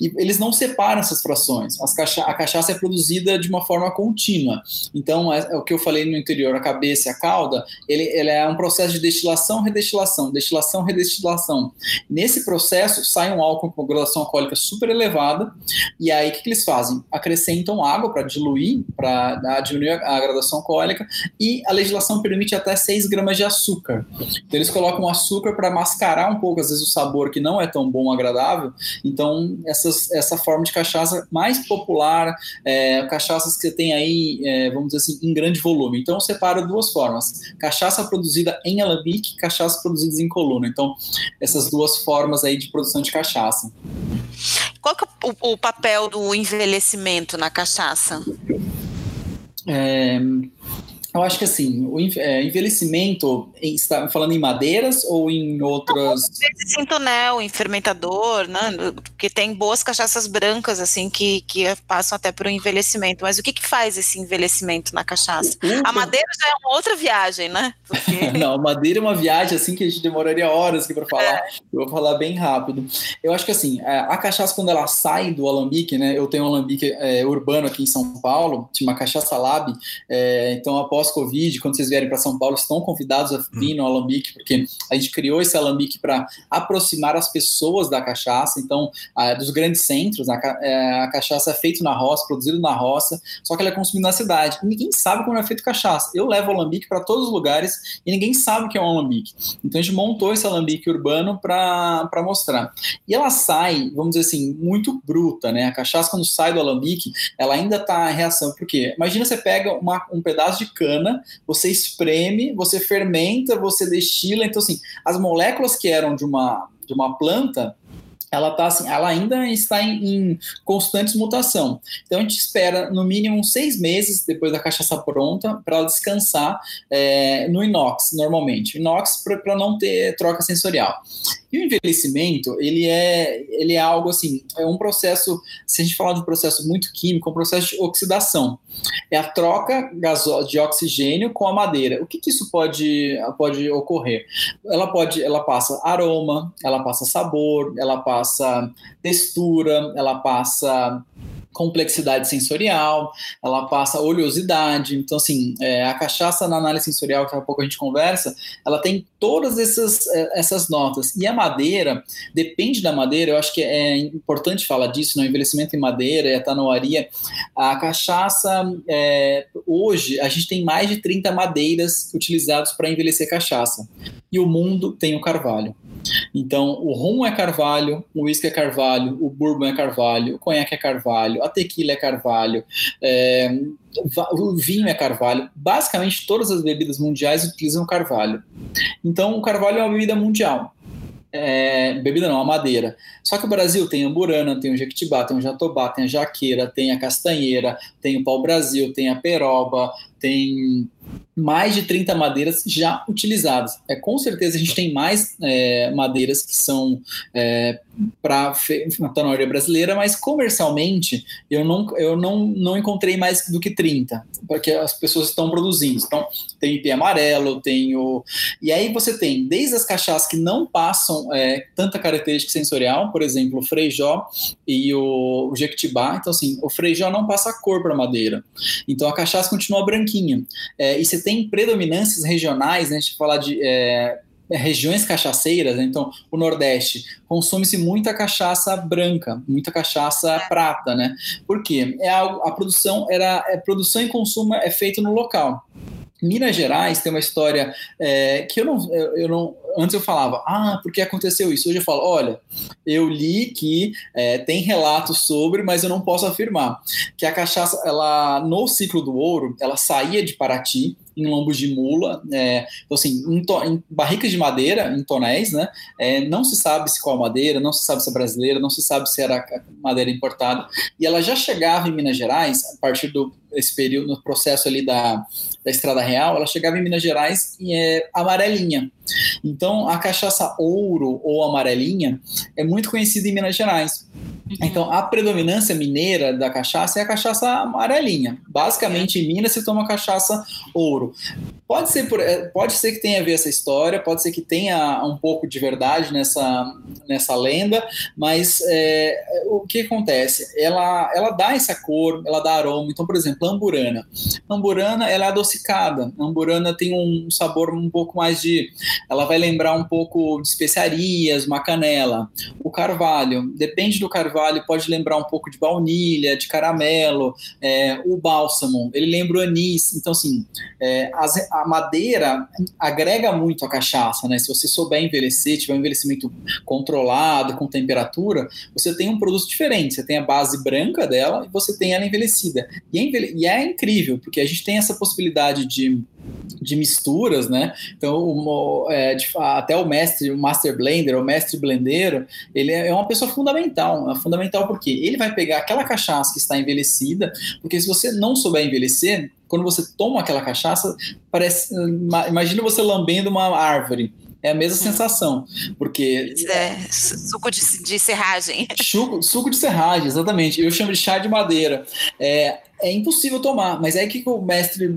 E eles não separam essas frações. Cacha a cachaça é produzida de uma forma contínua. Então, é, é, o que eu falei no interior, a cabeça e a cauda, ele, ele é um processo de destilação, redestilação, destilação, redestilação. Nesse processo, sai um álcool com graduação alcoólica super elevada, e aí o que, que eles fazem? Acrescentam água para diluir, para diminuir a graduação alcoólica, e a legislação permite até 6 gramas de açúcar. Então eles colocam açúcar para mascarar um pouco, às vezes, o sabor que não é tão bom, agradável. Então, essas, essa forma de cachaça mais popular, é, cachaças que você tem aí, é, vamos dizer assim, em grande volume. Então, separa duas formas: cachaça produzida em alambique, cachaça produzida em coluna. Então, essas duas formas aí de produção de cachaça. Qual é o, o papel do envelhecimento na cachaça? É, eu acho que assim, o é, envelhecimento, está falando em madeiras ou em outras. Tonel, em fermentador, né? Porque tem boas cachaças brancas, assim, que, que passam até para o envelhecimento. Mas o que, que faz esse envelhecimento na cachaça? A madeira já é uma outra viagem, né? Porque... Não, madeira é uma viagem, assim, que a gente demoraria horas aqui para falar. É. Eu vou falar bem rápido. Eu acho que, assim, é, a cachaça, quando ela sai do alambique, né? Eu tenho um alambique é, urbano aqui em São Paulo, chama Cachaça Lab. É, então, após pós-Covid, quando vocês vierem para São Paulo, estão convidados a vir no Alambique, porque a gente criou esse Alambique para aproximar as pessoas da cachaça, então, dos grandes centros. A, é, a cachaça é feita na roça, produzida na roça, só que ela é consumida na cidade. E ninguém sabe como é feito cachaça. Eu levo o Alambique para todos os lugares e ninguém sabe o que é um Alambique. Então, a gente montou esse Alambique urbano para mostrar. E ela sai, vamos dizer assim, muito bruta, né? A cachaça, quando sai do Alambique, ela ainda está em reação. Por quê? Imagina você pega uma, um pedaço de cana cana, você espreme, você fermenta, você destila. Então, assim, as moléculas que eram de uma, de uma planta, ela tá assim, ela ainda está em, em, constante mutação. Então a gente espera no mínimo seis meses depois da cachaça pronta para ela descansar é, no inox normalmente, inox para não ter troca sensorial. E o envelhecimento, ele é, ele é algo assim, é um processo, se a gente falar de um processo muito químico, é um processo de oxidação. É a troca de oxigênio com a madeira. O que, que isso pode, pode ocorrer? Ela pode, ela passa aroma, ela passa sabor, ela passa textura, ela passa complexidade sensorial, ela passa oleosidade. Então, assim, é, a cachaça na análise sensorial, que daqui a pouco a gente conversa, ela tem todas essas, é, essas notas. E a madeira, depende da madeira, eu acho que é importante falar disso, no né? envelhecimento em madeira, a tanoaria. A cachaça, é, hoje, a gente tem mais de 30 madeiras utilizadas para envelhecer cachaça. E o mundo tem o carvalho. Então, o rum é carvalho, o uísque é carvalho, o bourbon é carvalho, o conhaque é carvalho, a tequila é carvalho, é, o vinho é carvalho. Basicamente, todas as bebidas mundiais utilizam carvalho. Então, o carvalho é uma bebida mundial. É, bebida não, a madeira. Só que o Brasil tem a Burana, tem o Jequitibá, tem o Jatobá, tem a Jaqueira, tem a Castanheira, tem o Pau-Brasil, tem a Peroba, tem mais de 30 madeiras já utilizadas. É, com certeza a gente tem mais é, madeiras que são é, para a tanoria brasileira, mas comercialmente eu, não, eu não, não encontrei mais do que 30, porque as pessoas estão produzindo. Então, tem IP amarelo, tem o. E aí você tem desde as cachaças que não passam é, tanta característica sensorial, por exemplo, o Freijó e o, o Jequitibá. Então, assim, o Freijó não passa cor para madeira. Então a cachaça continua branquinha. É, e você tem predominâncias regionais, né? A gente falar de. É, regiões cachaceiras, né? então o Nordeste consome-se muita cachaça branca, muita cachaça prata, né? Por quê? É algo, a produção era é, produção e consumo é feito no local. Minas Gerais tem uma história é, que eu não, eu, não. Antes eu falava, ah, porque aconteceu isso? Hoje eu falo, olha, eu li que é, tem relatos sobre, mas eu não posso afirmar. Que a cachaça, ela, no ciclo do ouro, ela saía de Paraty, em lombos de mula, é, então assim, em, em, barricas de madeira, em tonéis, né? É, não se sabe se qual madeira, não se sabe se é brasileira, não se sabe se era madeira importada. E ela já chegava em Minas Gerais a partir do esse período, no processo ali da, da Estrada Real, ela chegava em Minas Gerais e é amarelinha. Então, a cachaça ouro ou amarelinha é muito conhecida em Minas Gerais. Uhum. Então, a predominância mineira da cachaça é a cachaça amarelinha. Basicamente, em Minas se toma cachaça ouro. Pode ser, por, é, pode ser que tenha a ver essa história, pode ser que tenha um pouco de verdade nessa, nessa lenda, mas é, o que acontece? Ela, ela dá essa cor, ela dá aroma. Então, por exemplo, a amburana. A amburana ela é adocicada. A amburana tem um sabor um pouco mais de ela vai lembrar um pouco de especiarias, uma canela. O carvalho, depende do carvalho pode lembrar um pouco de baunilha, de caramelo, é, o bálsamo, ele lembra o anis. Então, assim, é, as, a madeira agrega muito a cachaça, né? Se você souber envelhecer, tiver um envelhecimento controlado, com temperatura, você tem um produto diferente. Você tem a base branca dela e você tem ela envelhecida. E e é incrível, porque a gente tem essa possibilidade de de misturas, né? Então, o, é, de, até o mestre, o master blender, o mestre blendeiro, ele é, é uma pessoa fundamental. É fundamental porque ele vai pegar aquela cachaça que está envelhecida, porque se você não souber envelhecer, quando você toma aquela cachaça, parece, imagina você lambendo uma árvore. É a mesma hum. sensação, porque... É, suco de, de serragem. Suco, suco de serragem, exatamente. Eu chamo de chá de madeira. É, é impossível tomar. Mas aí o que, que o mestre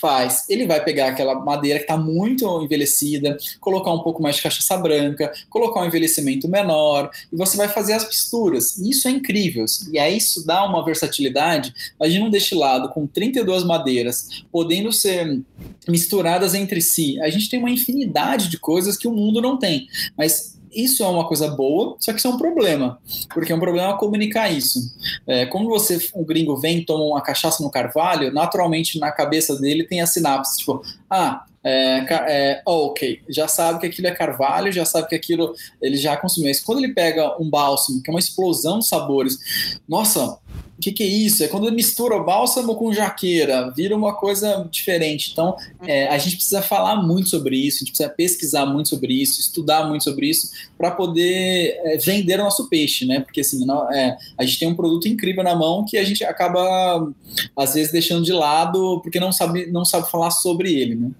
faz? Ele vai pegar aquela madeira que está muito envelhecida, colocar um pouco mais de cachaça branca, colocar um envelhecimento menor, e você vai fazer as misturas. Isso é incrível. E aí isso dá uma versatilidade. Imagina um destilado com 32 madeiras, podendo ser misturadas entre si. A gente tem uma infinidade de coisas que o mundo não tem. Mas isso é uma coisa boa, só que isso é um problema, porque é um problema comunicar isso. É, como você, um gringo vem toma uma cachaça no carvalho, naturalmente na cabeça dele tem a sinapse, tipo, ah, é, é, ok, já sabe que aquilo é carvalho, já sabe que aquilo ele já consumiu. Mas quando ele pega um bálsamo, que é uma explosão de sabores, nossa, que, que, é isso? É quando mistura o bálsamo com jaqueira, vira uma coisa diferente. Então, é, a gente precisa falar muito sobre isso, a gente precisa pesquisar muito sobre isso, estudar muito sobre isso, para poder é, vender o nosso peixe, né? Porque assim, não, é, a gente tem um produto incrível na mão que a gente acaba, às vezes, deixando de lado porque não sabe, não sabe falar sobre ele, né?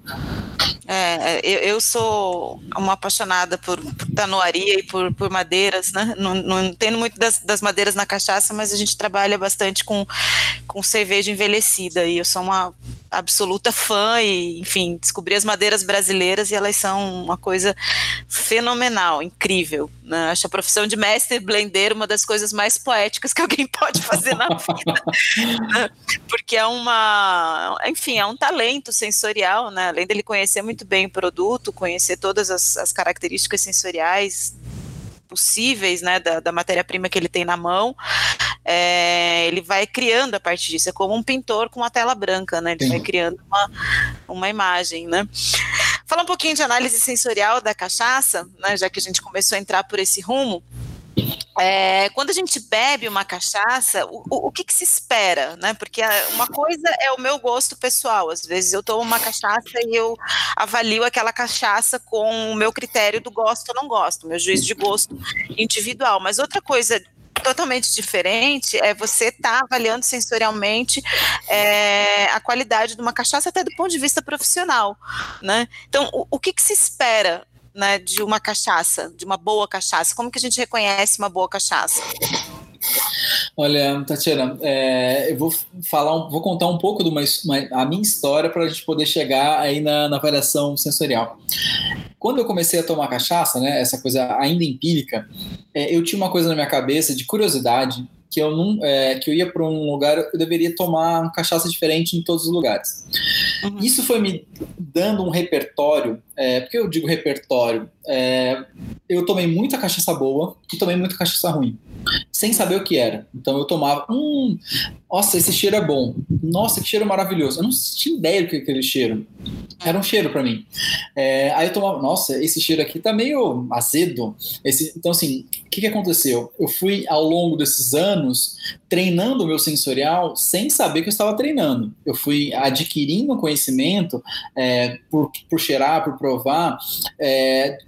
É, eu, eu, sou uma apaixonada por, por tanoaria e por, por madeiras, né? Não, não entendo muito das, das, madeiras na cachaça, mas a gente trabalha bastante com, com cerveja envelhecida e eu sou uma absoluta fã e, enfim, descobri as madeiras brasileiras e elas são uma coisa fenomenal, incrível. Né? Acho a profissão de mestre blendeiro uma das coisas mais poéticas que alguém pode fazer na vida, né? porque é uma, enfim, é um talento sensorial, né? Além dele conhecer muito bem o produto, conhecer todas as, as características sensoriais possíveis, né, da, da matéria-prima que ele tem na mão, é, ele vai criando a partir disso, é como um pintor com uma tela branca, né, ele Sim. vai criando uma, uma imagem, né. Fala um pouquinho de análise sensorial da cachaça, né, já que a gente começou a entrar por esse rumo, é, quando a gente bebe uma cachaça, o, o, o que, que, se espera, né? Porque uma coisa é o meu gosto pessoal. Às vezes eu tomo uma cachaça e eu avalio aquela cachaça com o meu critério do gosto ou não gosto, meu juízo de gosto individual. Mas outra coisa totalmente diferente é você estar tá avaliando sensorialmente é, a qualidade de uma cachaça até do ponto de vista profissional, né? Então, o, o que, que se espera né, de uma cachaça, de uma boa cachaça? Como que a gente reconhece uma boa cachaça? Olha, Tatiana, é, eu vou falar, vou contar um pouco de uma, uma a minha história para a gente poder chegar aí na, na variação sensorial. Quando eu comecei a tomar cachaça, né, essa coisa ainda empírica, é, eu tinha uma coisa na minha cabeça de curiosidade que eu não é, que eu ia para um lugar eu deveria tomar uma cachaça diferente em todos os lugares. Uhum. Isso foi me dando um repertório. É, porque eu digo repertório? É, eu tomei muita cachaça boa e tomei muita cachaça ruim sem saber o que era. Então eu tomava, hum, nossa, esse cheiro é bom. Nossa, que cheiro maravilhoso. Eu não tinha ideia do que aquele cheiro. Era um cheiro para mim. É, aí eu tomava, nossa, esse cheiro aqui tá meio azedo. Esse, então, assim, o que, que aconteceu? Eu fui, ao longo desses anos, treinando o meu sensorial sem saber que eu estava treinando. Eu fui adquirindo conhecimento é, por, por cheirar, por provar, é,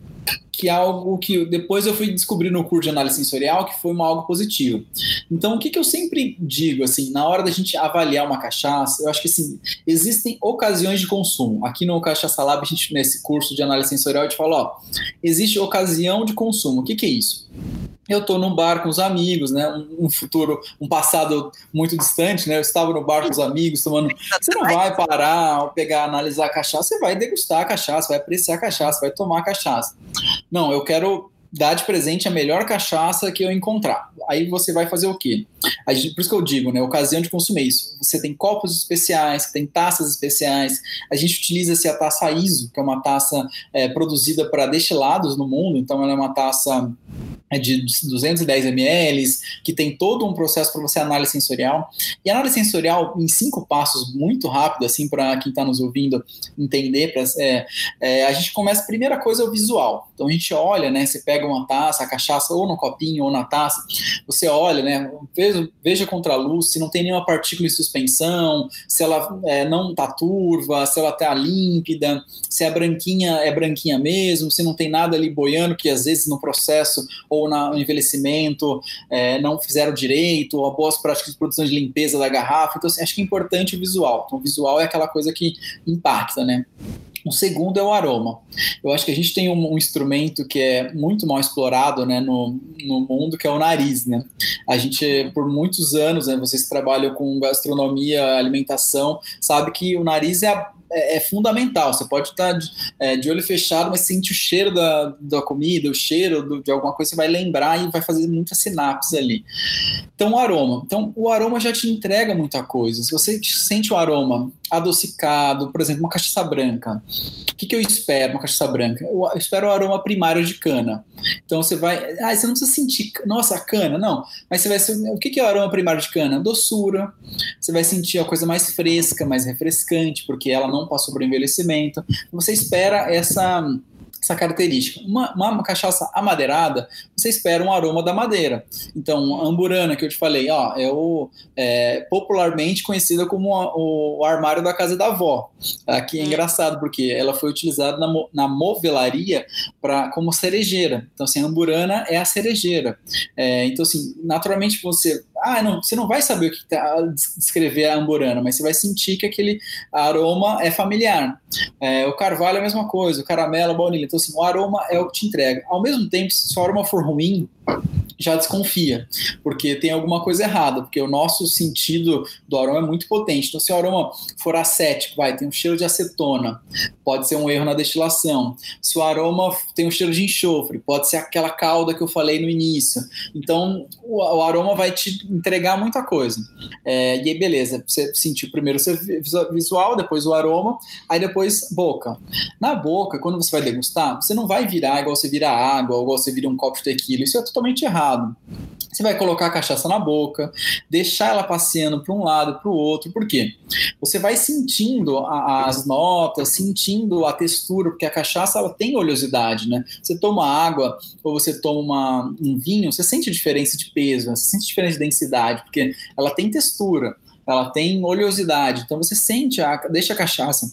que é algo que depois eu fui descobrir no curso de análise sensorial que foi uma, algo positivo. Então, o que, que eu sempre digo, assim, na hora da gente avaliar uma cachaça, eu acho que, assim, existem ocasiões de consumo. Aqui no Cachaça Lab, a gente, nesse curso de análise sensorial, a gente fala, ó, existe ocasião de consumo. O que, que é isso? Eu estou num bar com os amigos, né? Um, futuro, um passado muito distante, né? Eu estava no bar com os amigos tomando. Você não vai parar, pegar, analisar a cachaça, você vai degustar a cachaça, vai apreciar a cachaça, vai tomar a cachaça. Não, eu quero dar de presente a melhor cachaça que eu encontrar. Aí você vai fazer o quê? Por isso que eu digo, né? Ocasião de consumir isso. Você tem copos especiais, tem taças especiais. A gente utiliza-se a taça ISO, que é uma taça é, produzida para destilados no mundo. Então, ela é uma taça é de 210 ml, que tem todo um processo para você análise sensorial. E análise sensorial em cinco passos, muito rápido, assim, para quem está nos ouvindo entender. Pra, é, é, a gente começa, primeira coisa é o visual. Então a gente olha, né? Você pega uma taça, a cachaça, ou no copinho, ou na taça, você olha, né? Veja, contra a luz se não tem nenhuma partícula em suspensão, se ela é, não está turva, se ela está límpida, se a branquinha é branquinha mesmo, se não tem nada ali boiando, que às vezes no processo ou ou no envelhecimento é, não fizeram direito, ou boas práticas de produção de limpeza da garrafa. Então, assim, acho que é importante o visual. Então, o visual é aquela coisa que impacta, né? O segundo é o aroma. Eu acho que a gente tem um, um, instrumento que é muito mal explorado né, no, no mundo, que é o nariz. Né? A gente, por muitos anos, né, vocês trabalham com gastronomia, alimentação, sabe que o nariz é a é, é, fundamental. Você pode estar de, é, de, olho fechado, mas sente o cheiro da, da comida, o cheiro do, de alguma coisa, você vai lembrar e vai fazer muitas sinapses ali. Então, o aroma. Então, o aroma já te entrega muita coisa. Se você sente o aroma adocicado, por exemplo, uma cachaça branca. O que, que eu espero uma cachaça branca? Eu espero o aroma primário de cana. Então você vai. Ah, você não precisa sentir. Nossa, cana, não. Mas você vai. O que, que é o aroma primário de cana? Doçura. Você vai sentir a coisa mais fresca, mais refrescante, porque ela não passou por envelhecimento. Você espera essa essa característica. Uma, uma, uma, cachaça amadeirada, você espera um aroma da madeira. Então, a amburana que eu te falei, ó, é, o, é popularmente conhecida como a, o, o, armário da casa da avó. Aqui é hum. engraçado, porque ela foi utilizada na, na movelaria pra, como cerejeira. Então, assim, a amburana é a cerejeira. É, então, assim, naturalmente você ah, não, você não vai saber o que tá, descrever a amburana, mas você vai sentir que aquele aroma é familiar. É, o carvalho é a mesma coisa, o caramelo, a baunilha. Então, assim, o aroma é o que te entrega. Ao mesmo tempo, se o aroma for ruim, já desconfia, porque tem alguma coisa errada, porque o nosso sentido do aroma é muito potente. Então, se o aroma for acético, vai, tem um cheiro de acetona, pode ser um erro na destilação. Se o aroma tem um cheiro de enxofre, pode ser aquela calda que eu falei no início. Então, o, o aroma vai te entregar muita coisa. É, e aí, beleza, você sentiu primeiro o visual, depois o aroma, aí depois boca. Na boca, quando você vai degustar, você não vai virar igual você vira água, ou igual você vira um copo de tequila. Isso é totalmente errado. Você vai colocar a cachaça na boca, deixar ela passeando para um lado, para o outro. Por quê? Você vai sentindo a, as notas, sentindo a textura, porque a cachaça ela tem oleosidade, né? Você toma água ou você toma uma, um vinho, você sente diferença de peso, você sente diferença de densidade, porque ela tem textura, ela tem oleosidade. Então você sente a, deixa a cachaça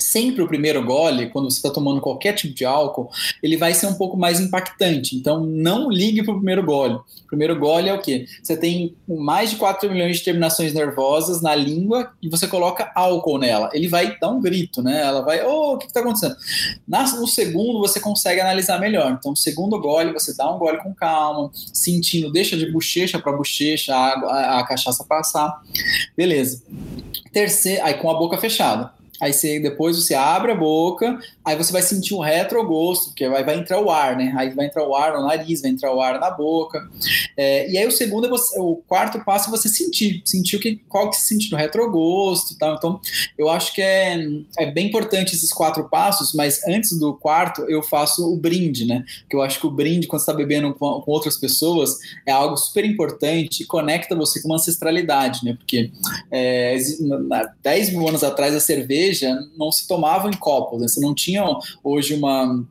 sempre o primeiro gole, quando você está tomando qualquer tipo de álcool, ele vai ser um pouco mais impactante. Então, não ligue para o primeiro gole. O primeiro gole é o quê? Você tem mais de 4 milhões de terminações nervosas na língua e você coloca álcool nela. Ele vai dar um grito, né? Ela vai, oh, o que está acontecendo? no segundo, você consegue analisar melhor. Então, segundo gole, você dá um gole com calma, sentindo, deixa de bochecha para bochecha a, a, a cachaça passar. Beleza. Terceiro, aí com a boca fechada. Aí você, depois você abre a boca, aí você vai sentir um retrogosto, porque vai, vai entrar o ar, né? Aí vai entrar o ar no nariz, vai entrar o ar na boca. É, e aí o segundo é você, o quarto passo é você sentir, sentir o que, qual que se sente no retrogosto e tal. Então, eu acho que é, é bem importante esses quatro passos, mas antes do quarto eu faço o brinde, né? Que eu acho que o brinde, quando você está bebendo com, com, outras pessoas, é algo super importante e conecta você com uma ancestralidade, né? Porque é, 10 mil anos atrás a cerveja cerveja não se tomava em copos, né? você não tinha hoje uma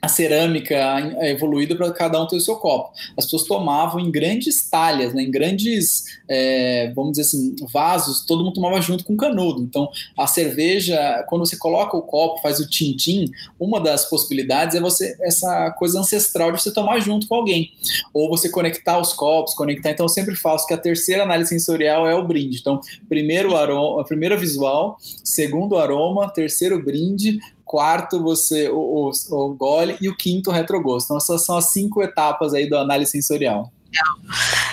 a cerâmica evoluída para cada um ter o seu copo. As pessoas tomavam em grandes talhas, né? em grandes, é, vamos dizer assim, vasos, todo mundo tomava junto com canudo. Então, a cerveja, quando você coloca o copo, faz o tintim, uma das possibilidades é você essa coisa ancestral de você tomar junto com alguém, ou você conectar os copos, conectar. Então, eu sempre faço que a terceira análise sensorial é o brinde. Então, primeiro aroma, primeira visual, segundo o aroma, terceiro brinde, quarto você o, o, o gole e o quinto o retrogosto. Então essas são as cinco etapas aí da análise sensorial.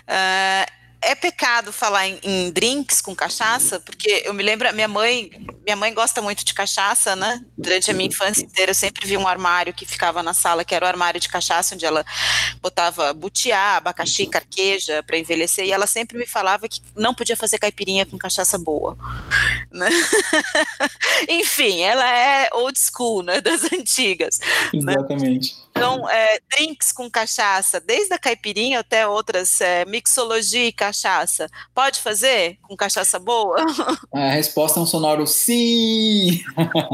Uh, é pecado falar em, em, drinks com cachaça, porque eu me lembro, minha mãe minha mãe gosta muito de cachaça, né? Durante a minha infância inteira eu sempre vi um armário que ficava na sala, que era o armário de cachaça, onde ela botava butiá, abacaxi, carqueja para envelhecer, e ela sempre me falava que não podia fazer caipirinha com cachaça boa. Né? Enfim, ela é old school, né? Das antigas. Né? Exatamente. Né? Então, é, drinks com cachaça, desde a caipirinha até outras, é, mixologia e cachaça, pode fazer com cachaça boa? A resposta é um sonoro sim!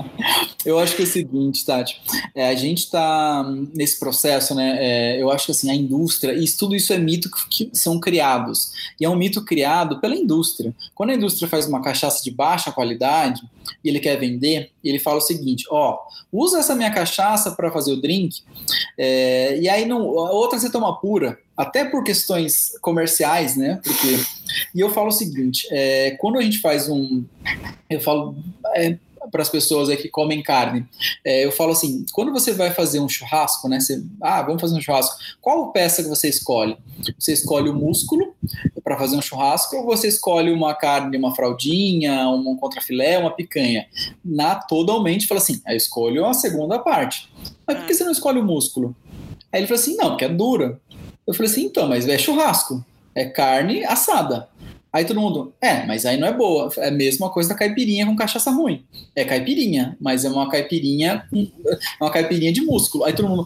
eu acho que é o seguinte, Tati, é, a gente está nesse processo, né? É, eu acho que assim, a indústria, e tudo isso é mito que são criados, e é um mito criado pela indústria. Quando a indústria faz uma cachaça de baixa qualidade e ele quer vender, ele fala o seguinte: ó, usa essa minha cachaça para fazer o drink, é, e aí não, a outra você toma pura, até por questões comerciais, né? Porque e eu falo o seguinte: é, quando a gente faz um, eu falo é, para as pessoas aí que comem carne. É, eu falo assim, quando você vai fazer um churrasco, né? Você, ah, vamos fazer um churrasco. Qual peça que você escolhe? Você escolhe o músculo para fazer um churrasco ou você escolhe uma carne, uma fraldinha, um contrafilé, uma picanha? Na totalmente fala assim, eu escolho a segunda parte. Mas por que você não escolhe o músculo? Aí ele falou assim, não, porque é dura. Eu falei assim, então, mas é churrasco, é carne assada. Aí todo mundo, é, mas aí não é boa. É a mesma coisa da caipirinha com cachaça ruim. É caipirinha, mas é uma caipirinha, é uma caipirinha de músculo. Aí todo mundo.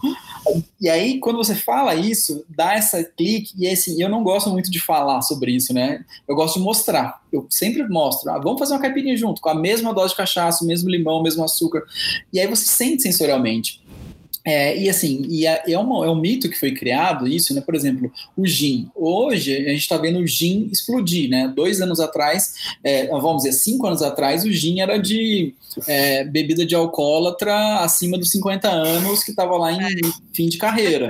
E aí, quando você fala isso, dá essa clique, e assim, eu não gosto muito de falar sobre isso, né? Eu gosto de mostrar. Eu sempre mostro. Ah, vamos fazer uma caipirinha junto, com a mesma dose de cachaça, o mesmo limão, o mesmo açúcar. E aí você sente sensorialmente. É, e assim, e é, é, uma, é um mito que foi criado isso, né? Por exemplo, o gin. Hoje a gente está vendo o gin explodir, né? Dois anos atrás, é, vamos dizer, cinco anos atrás, o gin era de é, bebida de alcoólatra acima dos 50 anos que estava lá em fim de carreira.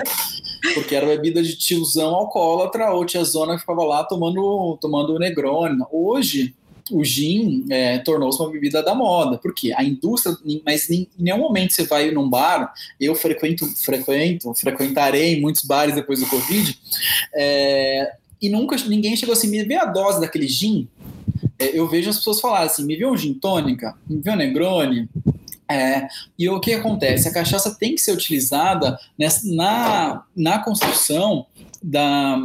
Porque era bebida de tiozão alcoólatra ou tiazona que ficava lá tomando, tomando Negroni. Hoje, o gin é, tornou-se uma bebida da moda, porque a indústria, mas em nenhum momento você vai num bar, eu frequento, frequento, frequentarei muitos bares depois do Covid, é, e nunca ninguém chegou assim, me vê a dose daquele gin, é, eu vejo as pessoas falarem assim, me vê um gin tônica, me vê um Negroni, é, e o que acontece? A cachaça tem que ser utilizada nessa, na, na construção da,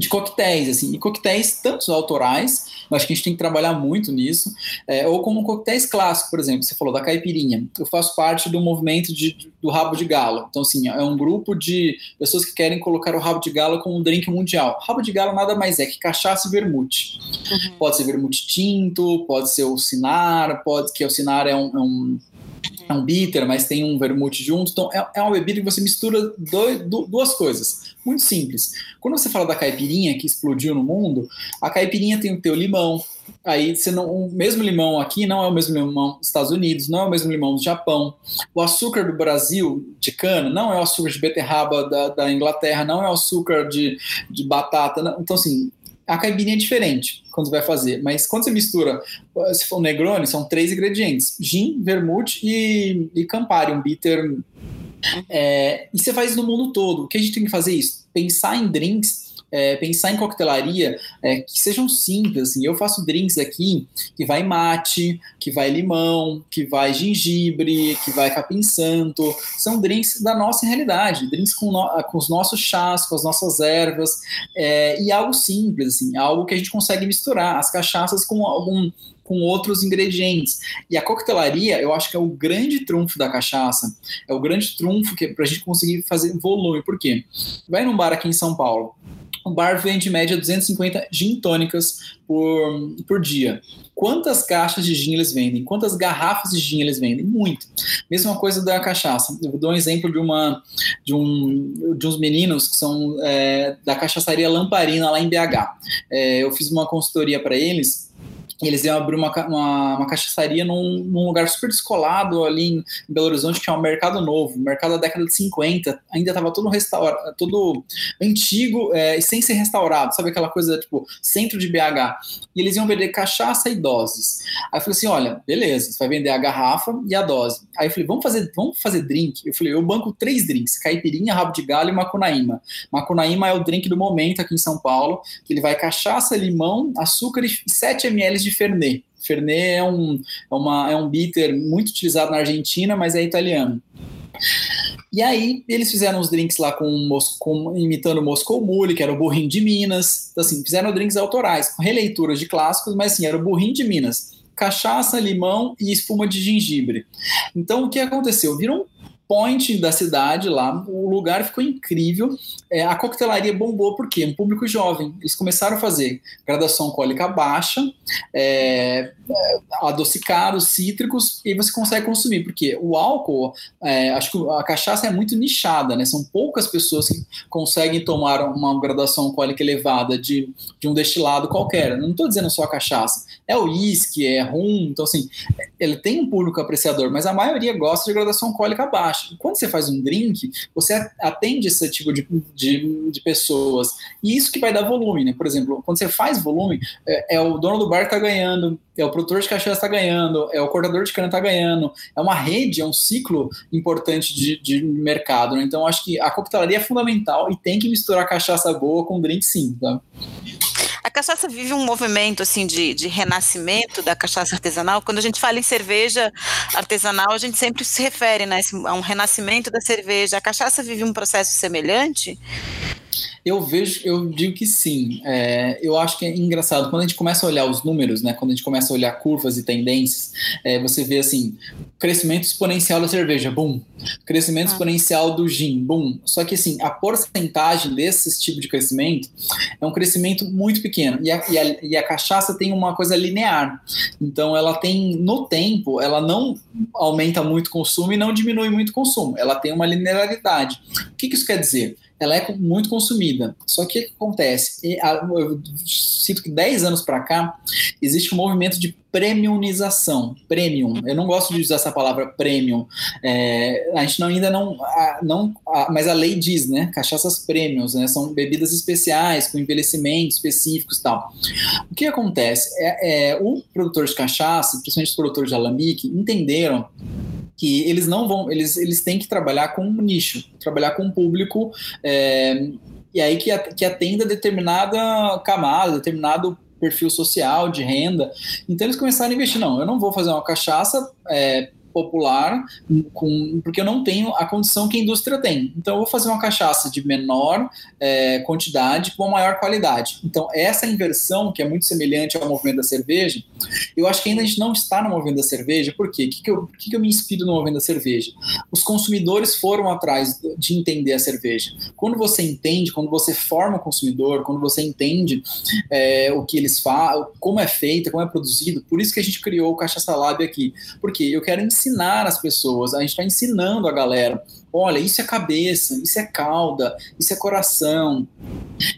de coquetéis, assim, e coquetéis tanto autorais, eu acho que a gente tem que trabalhar muito nisso, é, ou como coquetéis clássicos, por exemplo, você falou da caipirinha, eu faço parte do movimento de, do rabo de galo, então assim, é um grupo de pessoas que querem colocar o rabo de galo como um drink mundial, rabo de galo nada mais é que cachaça e vermute, uhum. pode ser vermute tinto, pode ser o cinar, pode, que o cinar é um, é um é um bitter, mas tem um vermute junto. Então, é, é uma bebida que você mistura dois, duas coisas. Muito simples. Quando você fala da caipirinha que explodiu no mundo, a caipirinha tem o teu limão. Aí você não, o mesmo limão aqui não é o mesmo limão dos Estados Unidos, não é o mesmo limão do Japão. O açúcar do Brasil de cana não é o açúcar de beterraba da, da Inglaterra, não é o açúcar de, de batata. Não. Então, assim, a caipirinha é diferente quando você vai fazer, mas quando você mistura, se for um Negroni, são três ingredientes: gin, vermute e, e Campari, um bitter. É, e você faz no mundo todo. O que a gente tem que fazer é isso? Pensar em drinks é, pensar em coquetelaria é, que sejam simples. Assim. Eu faço drinks aqui que vai mate, que vai limão, que vai gengibre, que vai capim santo. São drinks da nossa realidade, drinks com, no, com os nossos chás, com as nossas ervas, é, e algo simples, assim, algo que a gente consegue misturar as cachaças com algum com outros ingredientes. E a coquetelaria, eu acho que é o grande trunfo da cachaça, é o grande trunfo que para a gente conseguir fazer volume. Por quê? Vai num bar aqui em São Paulo, o bar vende em média 250 gin tônicas por, por dia. Quantas caixas de gin eles vendem? Quantas garrafas de gin eles vendem? Muito. Mesma coisa da cachaça. Eu dou um exemplo de uma de, um, de uns meninos que são é, da cachaçaria Lamparina lá em BH. É, eu fiz uma consultoria para eles eles iam abrir uma, uma, uma cachaçaria num, num, lugar super descolado ali em Belo Horizonte, que é um mercado novo, mercado da década de 50, ainda estava todo restaurado, todo antigo é, e sem ser restaurado, sabe aquela coisa tipo centro de BH. E eles iam vender cachaça e doses. Aí eu falei assim: olha, beleza, você vai vender a garrafa e a dose. Aí eu falei: vamos fazer, vamos fazer drink? Eu falei: eu banco três drinks: caipirinha, rabo de galho e macunaíma. Macunaíma é o drink do momento aqui em São Paulo, que ele vai cachaça, limão, açúcar e 7 ml de de Fernet. Fernet é um, é, uma, é um bitter muito utilizado na Argentina, mas é italiano. E aí eles fizeram os drinks lá com, com imitando o Moscow Mule, que era o burrinho de Minas. Então, assim, fizeram drinks autorais, com releituras de clássicos, mas assim, era o burrinho de Minas. Cachaça, limão e espuma de gengibre. Então, o que aconteceu? Viram point da cidade lá, o lugar ficou incrível. É, a coquetelaria bombou porque um público jovem. Eles começaram a fazer graduação alcoólica baixa, é, é, adocicados, cítricos, e você consegue consumir, porque o álcool, é, acho que a cachaça é muito nichada, né? São poucas pessoas que conseguem tomar uma graduação alcoólica elevada de, de um destilado qualquer. Não estou dizendo só a cachaça, é o uísque, é rum, então assim, ele tem um público apreciador, mas a maioria gosta de graduação alcoólica baixa quando você faz um drink, você atende esse tipo de, de, de pessoas. E isso que vai dar volume, né? Por exemplo, quando você faz volume, é, é o dono do bar que está ganhando, é o produtor de cachaça está ganhando, é o cortador de cana está ganhando. É uma rede, é um ciclo importante de, de mercado. Né? Então, acho que a coquetelaria é fundamental e tem que misturar cachaça boa com drink sim, tá? A cachaça vive um movimento assim de, de renascimento da cachaça artesanal. Quando a gente fala em cerveja artesanal, a gente sempre se refere né, a um renascimento da cerveja. A cachaça vive um processo semelhante? Eu vejo, eu digo que sim. É, eu acho que é engraçado quando a gente começa a olhar os números, né? Quando a gente começa a olhar curvas e tendências, é, você vê assim, crescimento exponencial da cerveja, boom. Crescimento ah. exponencial do gin, boom. Só que assim, a porcentagem desse tipo de crescimento é um crescimento muito pequeno. E a, e a, e a cachaça tem uma coisa linear. Então ela tem, no tempo, ela não aumenta muito o consumo e não diminui muito o consumo. Ela tem uma linearidade. O que, que isso quer dizer? Ela é muito consumida. Só que o que acontece? Eu sinto que 10 anos para cá existe um movimento de premiumização, premium. Eu não gosto de usar essa palavra premium. É, a gente não, ainda não, não, mas a lei diz, né? Cachaças premiums, né? São bebidas especiais com envelhecimento específicos e tal. O que acontece? É, é, o produtor de cachaça, principalmente os produtores de alambique, entenderam que eles não vão, eles, eles têm que trabalhar com um nicho, trabalhar com um público é, e aí que, atenda determinada camada, determinado perfil social, de renda. Então eles começaram a investir, não, eu não vou fazer uma cachaça é, popular, com, porque eu não tenho a condição que a indústria tem. Então, eu vou fazer uma cachaça de menor é, quantidade com maior qualidade. Então, essa inversão, que é muito semelhante ao movimento da cerveja, eu acho que ainda a gente não está no movimento da cerveja, por quê? O que, que, eu, que, que eu me inspiro no movimento da cerveja? Os consumidores foram atrás de entender a cerveja. Quando você entende, quando você forma o consumidor, quando você entende é, o que eles fazem, como é feito, como é produzido, por isso que a gente criou o Cachaça Lab aqui. Porque eu quero ensinar ensinar as pessoas, a gente está ensinando a galera. Olha, isso é cabeça, isso é cauda, isso é coração,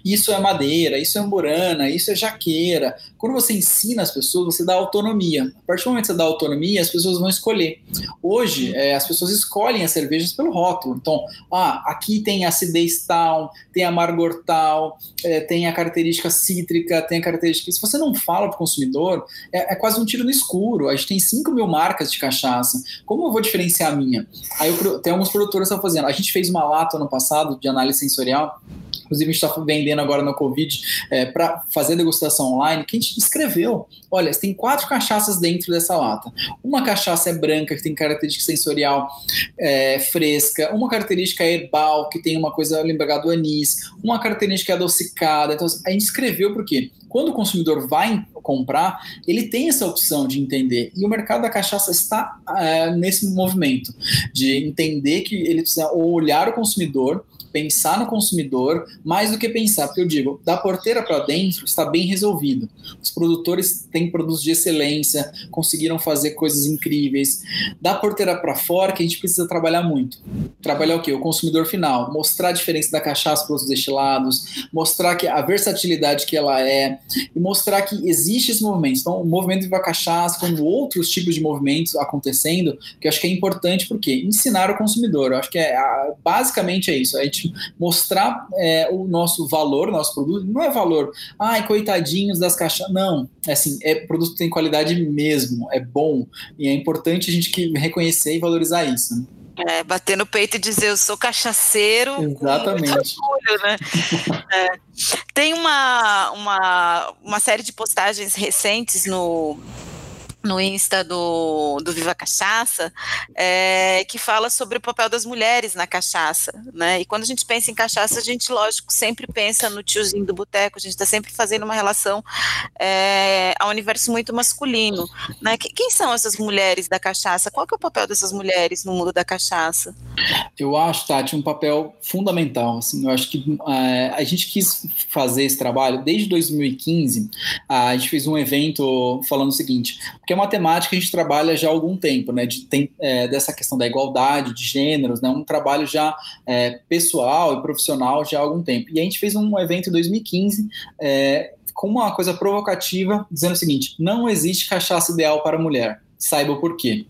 isso é madeira, isso é amburana, isso é jaqueira. Quando você ensina as pessoas, você dá autonomia. A partir do momento que você dá autonomia, as pessoas vão escolher. Hoje, é, as pessoas escolhem as cervejas pelo rótulo. Então, ah, aqui tem acidez tal, tem amargor tal, é, tem a característica cítrica, tem a característica. Se você não fala para o consumidor, é, é, quase um tiro no escuro. A gente tem 5 mil marcas de cachaça. Como eu vou diferenciar a minha? Aí eu, tem alguns produtores que estão fazendo. A gente fez uma lata ano passado de análise sensorial inclusive a gente está vendendo agora no Covid, é, para fazer degustação online, que a gente escreveu. Olha, tem quatro cachaças dentro dessa lata. Uma cachaça é branca, que tem característica sensorial é, fresca, uma característica é herbal, que tem uma coisa lembrada do anis, uma característica é adocicada. Então, a gente escreveu porque quando o consumidor vai comprar, ele tem essa opção de entender. E o mercado da cachaça está é, nesse movimento de entender que ele precisa olhar o consumidor, pensar no consumidor, mais do que pensar, porque eu digo, da porteira para dentro está bem resolvido. Os produtores têm produtos de excelência, conseguiram fazer coisas incríveis. Da porteira para fora, que a gente precisa trabalhar muito. Trabalhar o quê? O consumidor final, mostrar a diferença da cachaça para os destilados, mostrar que a versatilidade que ela é e mostrar que existe esse movimento. Então, o movimento Viva Cachaça, como outros tipos de movimentos acontecendo, que eu acho que é importante porque ensinar o consumidor. Eu acho que é basicamente é isso. A gente mostrar é, o nosso valor, nosso produto, não é valor, ai, coitadinhos das caixas, não, é assim, é produto que tem qualidade mesmo, é bom, e é importante a gente que reconhecer e valorizar isso. Né? É, bater no peito e dizer eu sou cachaceiro. Exatamente. Orgulho, né? é. Tem uma, uma, uma série de postagens recentes no, no Insta do, do Viva Cachaça, é, que fala sobre o papel das mulheres na cachaça, né? E quando a gente pensa em cachaça, a gente, lógico, sempre pensa no tiozinho do boteco, a gente está sempre fazendo uma relação é, a um universo muito masculino, né? Quem são essas mulheres da cachaça? Qual que é o papel dessas mulheres no mundo da cachaça? Eu acho, Tati, um papel fundamental, assim, eu acho que é, a gente quis fazer esse trabalho desde 2015, a gente fez um evento falando o seguinte, que é uma temática que a gente trabalha já há algum tempo, né? De, tem, é, dessa questão da igualdade de gêneros, né? Um trabalho já é, pessoal e profissional já há algum tempo. E a gente fez um evento em 2015 é, com uma coisa provocativa, dizendo o seguinte: não existe cachaça ideal para mulher saiba o porquê.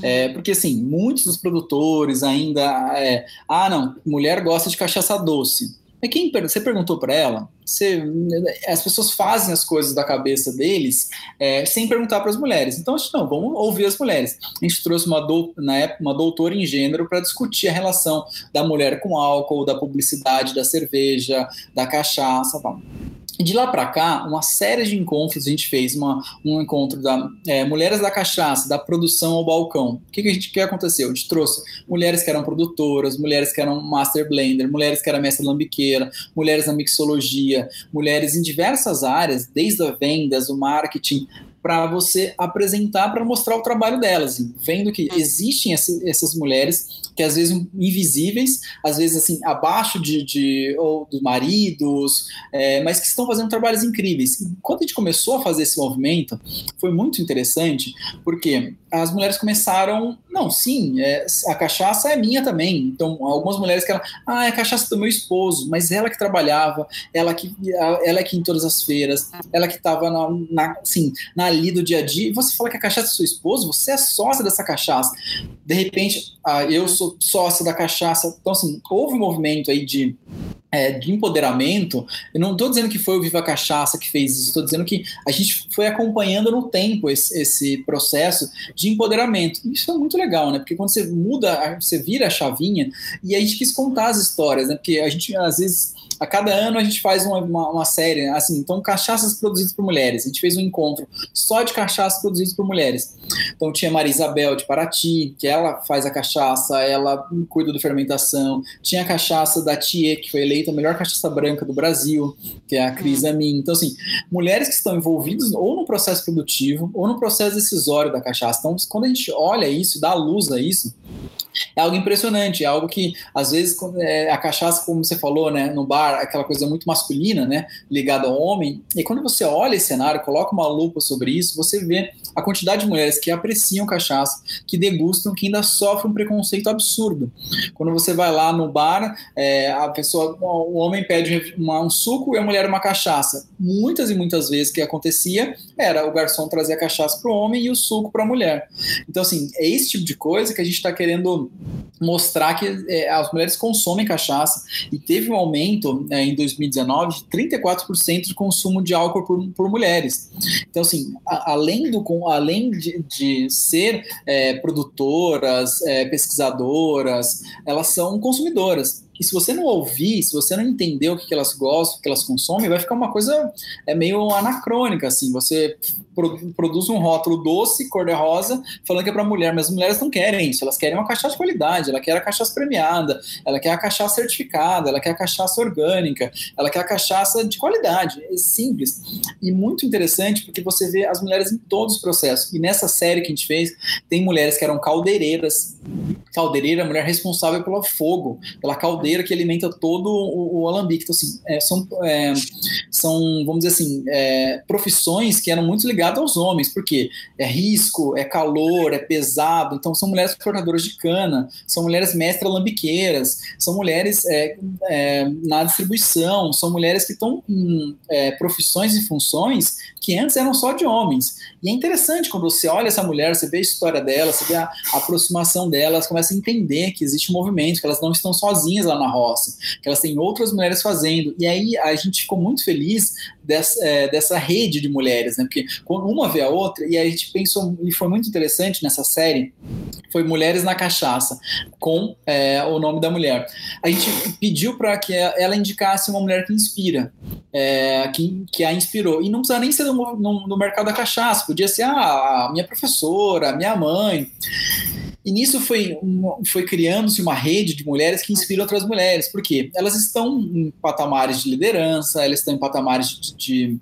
É, porque, assim, muitos dos produtores ainda. É, ah, não, mulher gosta de cachaça doce. É quem você perguntou para ela, você, as pessoas fazem as coisas da cabeça deles é, sem perguntar para as mulheres. Então, a gente, não, vamos ouvir as mulheres. A gente trouxe uma, do, na época, uma doutora em gênero para discutir a relação da mulher com álcool, da publicidade da cerveja, da cachaça. Tal. De lá para cá, uma série de encontros a gente fez, uma, um encontro da é, Mulheres da Cachaça, da produção ao balcão. O que, que, a gente, que aconteceu? A gente trouxe mulheres que eram produtoras, mulheres que eram master blender, mulheres que eram mestre lambiqueira, mulheres na mixologia, mulheres em diversas áreas, desde a vendas, o marketing, para você apresentar, para mostrar o trabalho delas, vendo que existem essas mulheres que às vezes invisíveis, às vezes assim abaixo de, de ou dos maridos, é, mas que estão fazendo trabalhos incríveis. E quando a gente começou a fazer esse movimento, foi muito interessante, porque as mulheres começaram, não, sim, é, a cachaça é minha também. Então, algumas mulheres que ela, ah, é a cachaça do meu esposo, mas ela que trabalhava, ela que ela que em todas as feiras, ela que estava na, na, assim, na ali do dia a dia, e você fala que a cachaça é seu esposo, você é sócia dessa cachaça. De repente, ah, eu sou sócia da cachaça. Então, assim, houve um movimento aí de é, de empoderamento, eu não estou dizendo que foi o Viva Cachaça que fez isso, estou dizendo que a gente foi acompanhando no tempo esse, esse, processo de empoderamento. Isso é muito legal, né? Porque quando você muda, você vira a chavinha e a gente quis contar as histórias, né? Porque a gente às vezes a cada ano a gente faz uma, uma, uma, série, assim, então cachaças produzidas por mulheres. A gente fez um encontro só de cachaças produzidas por mulheres. Então tinha Maria Isabel de Paraty, que ela faz a cachaça, ela cuida da fermentação. Tinha a cachaça da Tia, que foi eleita a melhor cachaça branca do Brasil, que é a Cris uhum. Amin. Então, assim, mulheres que estão envolvidas ou no processo produtivo ou no processo decisório da cachaça. Então, quando a gente olha isso, dá luz a isso, é algo impressionante, é algo que, às vezes, é, a cachaça, como você falou, né, no bar, aquela coisa muito masculina, né, ligada ao homem, e quando você olha esse cenário, coloca uma lupa sobre isso, você vê a quantidade de mulheres que apreciam cachaça, que degustam, que ainda sofrem um preconceito absurdo. Quando você vai lá no bar, é, a pessoa, o homem pede uma, um suco e a mulher uma cachaça. Muitas e muitas vezes que acontecia era o garçom trazer a cachaça para o homem e o suco para a mulher. Então, assim, é esse tipo de coisa que a gente está querendo mostrar que é, as mulheres consomem cachaça e teve um aumento é, em 2019 de 34% de consumo de álcool por, por mulheres. Então, assim, a, além, do, além de, de ser é, produtoras, é, pesquisadoras, elas são consumidoras. E se você não ouvir, se você não entender o que, elas gostam, o que elas consomem, vai ficar uma coisa é meio anacrônica, assim. Você produz um rótulo doce, cor-de-rosa, falando que é para mulher, mas as mulheres não querem isso, elas querem uma cachaça de qualidade, ela quer a cachaça premiada, ela quer a cachaça certificada, ela quer a cachaça orgânica, ela quer a cachaça de qualidade, é simples. E muito interessante porque você vê as mulheres em todos os processos. E nessa série que a gente fez, tem mulheres que eram caldeireiras. Caldeireira é a mulher responsável pelo fogo, pela caldeira que alimenta todo o, o alambique. Então, assim, é, são, é, são, vamos dizer assim, é, profissões que eram muito ligadas aos homens, porque é risco, é calor, é pesado. Então, são mulheres cortadoras de cana, são mulheres mestras lambiqueiras, são mulheres é, é, na distribuição, são mulheres que estão em é, profissões e funções que antes eram só de homens. E é interessante quando você olha essa mulher, você vê a história dela, você vê a, aproximação dela, elas começam a entender que existe movimento, que elas não estão sozinhas lá na roça, que elas têm outras mulheres fazendo. E aí a gente ficou muito feliz dessa, é, dessa rede de mulheres, né? Porque uma vê a outra, e a gente pensou, e foi muito interessante nessa série, foi Mulheres na Cachaça, com é, o nome da mulher. A gente pediu para que ela indicasse uma mulher que inspira, é, que, que a inspirou. E não precisa nem ser no, mercado da cachaça, podia ser a, a minha professora, a minha mãe. E nisso foi, foi criando-se uma rede de mulheres que inspiram outras mulheres, porque elas estão em patamares de liderança, elas estão em patamares de, de,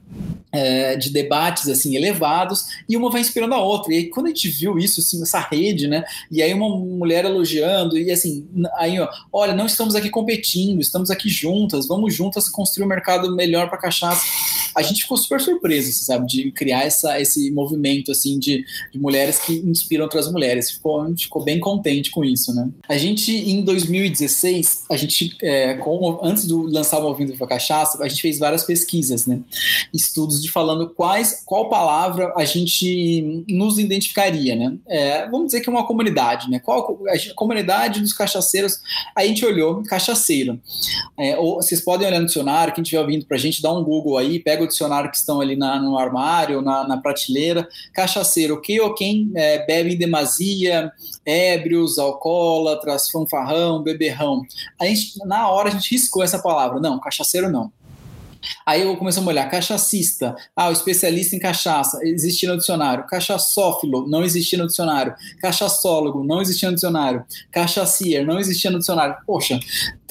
é, de debates assim elevados, e uma vai inspirando a outra. E aí, quando a gente viu isso, assim, essa rede, né? E aí uma mulher elogiando, e assim, aí, ó, olha, não estamos aqui competindo, estamos aqui juntas, vamos juntas construir um mercado melhor para cachaça. A gente ficou super surpreso, assim, sabe, de criar essa, esse movimento assim de, de mulheres que inspiram outras mulheres. Ficou, a gente ficou bem contente com isso, né? A gente, em 2016, a gente, é, com, antes de lançar o Movimento da Cachaça, a gente fez várias pesquisas, né? Estudos de falando quais, qual palavra a gente nos identificaria, né? É, vamos dizer que é uma comunidade, né? Qual a, comunidade dos cachaceiros? A gente olhou cachaceiro. É, ou vocês podem olhar no dicionário, quem estiver ouvindo pra gente, dá um Google aí, pega o dicionário que estão ali na, no armário, na, na prateleira, cachaceiro, que ou quem é, bebe em demasia, ébrios, alcoólatras, fanfarrão, beberrão. A gente, na hora a gente riscou essa palavra. Não, cachaceiro não. Aí eu comecei a olhar, cachacista, ah, o especialista em cachaça, existia no dicionário. Cachaçófilo, não existia no dicionário. Cachaçólogo, não existia no dicionário. Cachacier, não existia no dicionário. Poxa,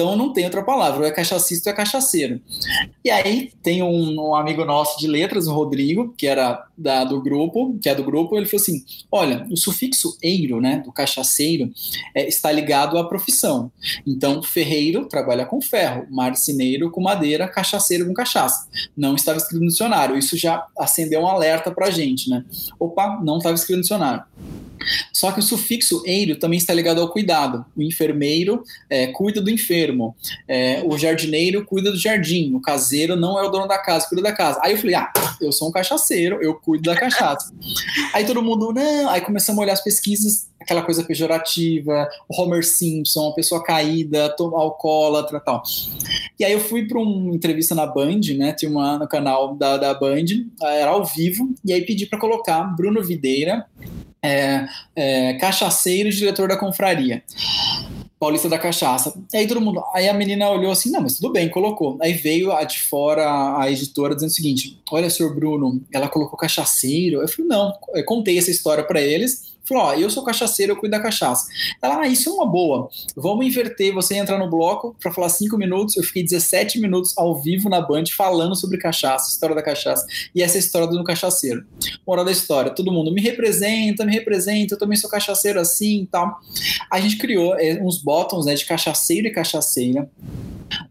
então não tem outra palavra, ou é cachacista ou é cachaceiro. E aí tem um, um amigo nosso de letras, o Rodrigo, que era da, do grupo, que é do grupo, ele falou assim: olha, o sufixo eiro, né, do cachaceiro, é, está ligado à profissão. Então, ferreiro trabalha com ferro, marceneiro com madeira, cachaceiro com cachaça. Não estava escrito no dicionário. Isso já acendeu um alerta para a gente, né? Opa, não estava escrito no dicionário. Só que o sufixo eiro também está ligado ao cuidado. O enfermeiro é, cuida do enfermo, é, o jardineiro cuida do jardim, o caseiro não é o dono da casa, cuida da casa. Aí eu falei, ah, eu sou um cachaceiro, eu cuido da cachaça. Aí todo mundo, não. Aí começamos a olhar as pesquisas, aquela coisa pejorativa, o Homer Simpson, uma pessoa caída, alcoólatra tal. E aí eu fui para uma entrevista na Band, né? Tinha uma no canal da, da Band, era ao vivo, e aí pedi para colocar Bruno Videira é, é, cachaceiro e diretor da confraria. Paulista da Cachaça. Aí todo mundo. Aí a menina olhou assim, não, mas tudo bem, colocou. Aí veio a de fora, a editora, dizendo o seguinte: olha, senhor Bruno, ela colocou cachaceiro. Eu falei, não, eu contei essa história para eles. Falou, ó, eu sou cachaceiro, eu cuido da cachaça. Ela, ah, isso é uma boa. Vamos inverter, você entra no bloco para falar cinco minutos. Eu fiquei 17 minutos ao vivo na Band falando sobre cachaça, história da cachaça. E essa história do cachaceiro. Moral da história, todo mundo me representa, me representa, eu também sou cachaceiro assim e tal. A gente criou é, uns bottoms né, de cachaceiro e cachaceira.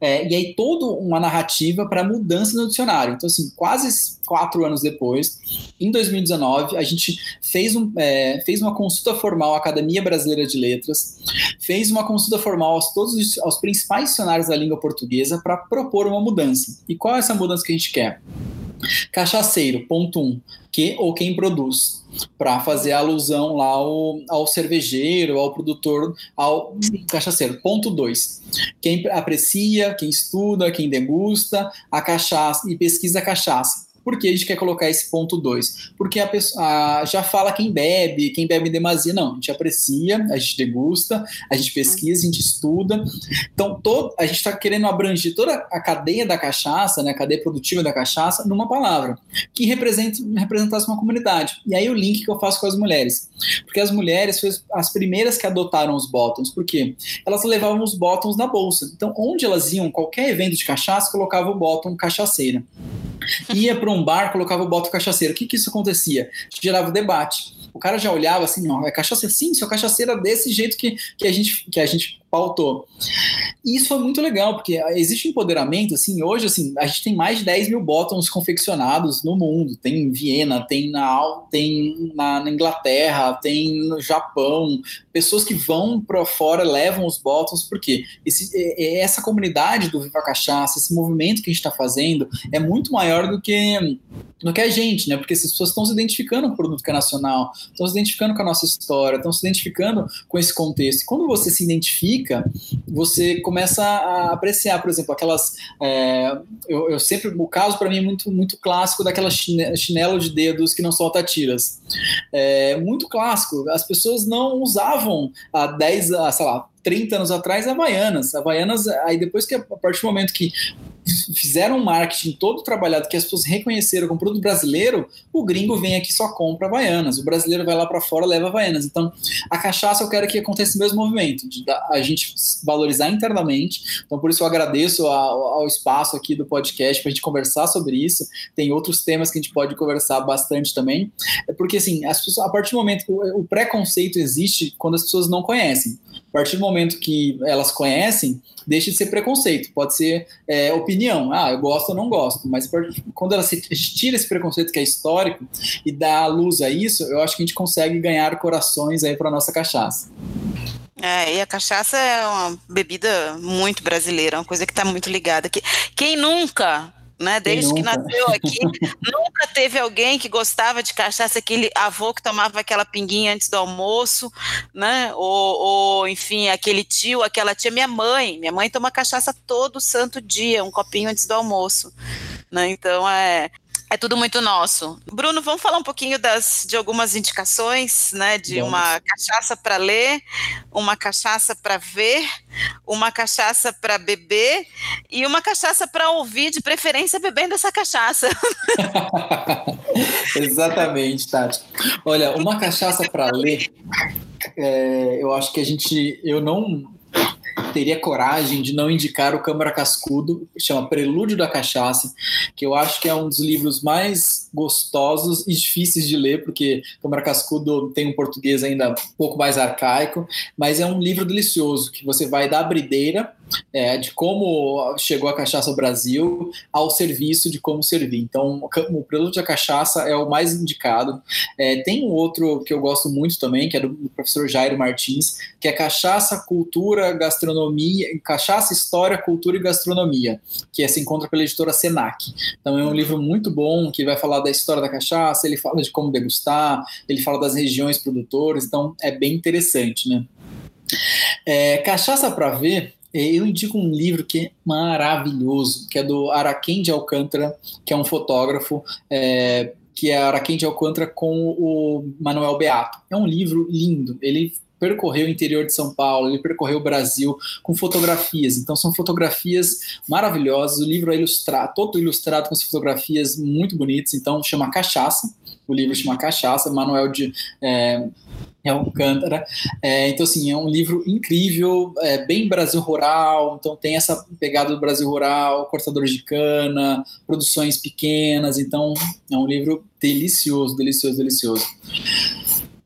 É, e aí toda uma narrativa para mudança no dicionário. Então, assim, quase quatro anos depois, em 2019, a gente fez, um, é, fez uma consulta formal à Academia Brasileira de Letras, fez uma consulta formal aos todos os, aos principais dicionários da língua portuguesa para propor uma mudança. E qual é essa mudança que a gente quer? Cachaceiro, ponto um, que ou quem produz, para fazer alusão lá ao, ao cervejeiro, ao produtor, ao cachaceiro. Ponto dois, quem aprecia, quem estuda, quem degusta a cachaça e pesquisa a cachaça. Por que a gente quer colocar esse ponto 2? Porque a pessoa a, já fala quem bebe, quem bebe em demasia. Não, a gente aprecia, a gente degusta, a gente pesquisa, a gente estuda. Então, todo, a gente está querendo abranger toda a cadeia da cachaça, né, a cadeia produtiva da cachaça, numa palavra, que representa, representasse uma comunidade. E aí o link que eu faço com as mulheres. Porque as mulheres foram as primeiras que adotaram os bottoms. Por quê? Elas levavam os bottoms na bolsa. Então, onde elas iam, qualquer evento de cachaça, colocava o bottom cachaceira. Ia para um bar, colocava o bottom cachaceiro. O que, que isso acontecia? Gerava debate. O cara já olhava assim, não, é cachaceira? Sim, sou cachaceira desse jeito que, que, a gente, que a gente pautou. E isso foi muito legal, porque existe empoderamento, assim, hoje, assim, a gente tem mais de 10 mil bottoms confeccionados no mundo, tem em Viena, tem na, tem na, na Inglaterra, tem no Japão, pessoas que vão para fora, levam os bottoms, porque esse, é, é, essa comunidade do Viva Cachaça, esse movimento que a gente está fazendo, é muito maior do que no que a gente, né? Porque essas pessoas estão se identificando com o produto que é nacional, estão se identificando com a nossa história, estão se identificando com esse contexto. E quando você se identifica, você começa a apreciar, por exemplo, aquelas. É, eu, eu, sempre. O caso para mim é muito, muito clássico daquela chinelo de dedos que não solta tiras. É muito clássico. As pessoas não usavam há 10, sei lá, 30 anos atrás, Havaianas. Havaianas, aí depois que, a partir do momento que fizeram um marketing todo trabalhado que as pessoas reconheceram como produto brasileiro, o gringo vem aqui só compra Havaianas, o brasileiro vai lá para fora leva Havaianas. Então, a cachaça eu quero que aconteça o mesmo movimento, de a gente valorizar internamente. Então, por isso eu agradeço ao, espaço aqui do podcast para a gente conversar sobre isso. Tem outros temas que a gente pode conversar bastante também. É porque, assim, as pessoas, a partir do momento que o preconceito existe quando as pessoas não conhecem. A partir do momento que elas conhecem, deixa de ser preconceito, pode ser é, opinião. Ah, eu gosto ou não gosto. Mas quando ela se tira esse preconceito que é histórico e dá luz a isso, eu acho que a gente consegue ganhar corações aí para nossa cachaça. É, e a cachaça é uma bebida muito brasileira, uma coisa que está muito ligada. Quem nunca né? Desde que nasceu aqui, nunca teve alguém que gostava de cachaça, aquele avô que tomava aquela pinguinha antes do almoço, né? Ou, ou, enfim, aquele tio, aquela tia, minha mãe, minha mãe toma cachaça todo santo dia, um copinho antes do almoço, né? Então é é tudo muito nosso. Bruno, vamos falar um pouquinho das, de algumas indicações, né? De uma cachaça para ler, uma cachaça para ver, uma cachaça para beber e uma cachaça para ouvir, de preferência bebendo essa cachaça. Exatamente, Tati. Olha, uma cachaça para ler, é, eu acho que a gente, eu não teria coragem de não indicar o Câmara Cascudo, chama Prelúdio da Cachaça, que eu acho que é um dos livros mais gostosos e difíceis de ler, porque Câmara Cascudo tem um português ainda um pouco mais arcaico, mas é um livro delicioso, que você vai da abrideira é, de como chegou a cachaça ao Brasil ao serviço de como servir. Então, o Prelúdio da Cachaça é o mais indicado. É, tem um outro que eu gosto muito também, que é do, professor Jairo Martins, que é Cachaça, Cultura, Gastronomia, Cachaça, História, Cultura e Gastronomia, que é, se encontra pela editora Senac. Então, é um livro muito bom, que vai falar da história da cachaça, ele fala de como degustar, ele fala das regiões produtoras, então é bem interessante, né? É, cachaça para ver eu indico um livro que é maravilhoso, que é do Araquém de Alcântara, que é um fotógrafo, é, que é Araquém de Alcântara com o Manuel Beato. É um livro lindo. Ele percorreu o interior de São Paulo, ele percorreu o Brasil com fotografias. Então são fotografias maravilhosas. O livro é ilustrado, todo ilustrado com fotografias muito bonitas. Então chama Cachaça. O livro chama Cachaça. Manuel de é, é Alcântara. É, então, assim, é um livro incrível, é, bem Brasil rural, então tem essa pegada do Brasil rural, cortadores de cana, produções pequenas, então é um livro delicioso, delicioso, delicioso.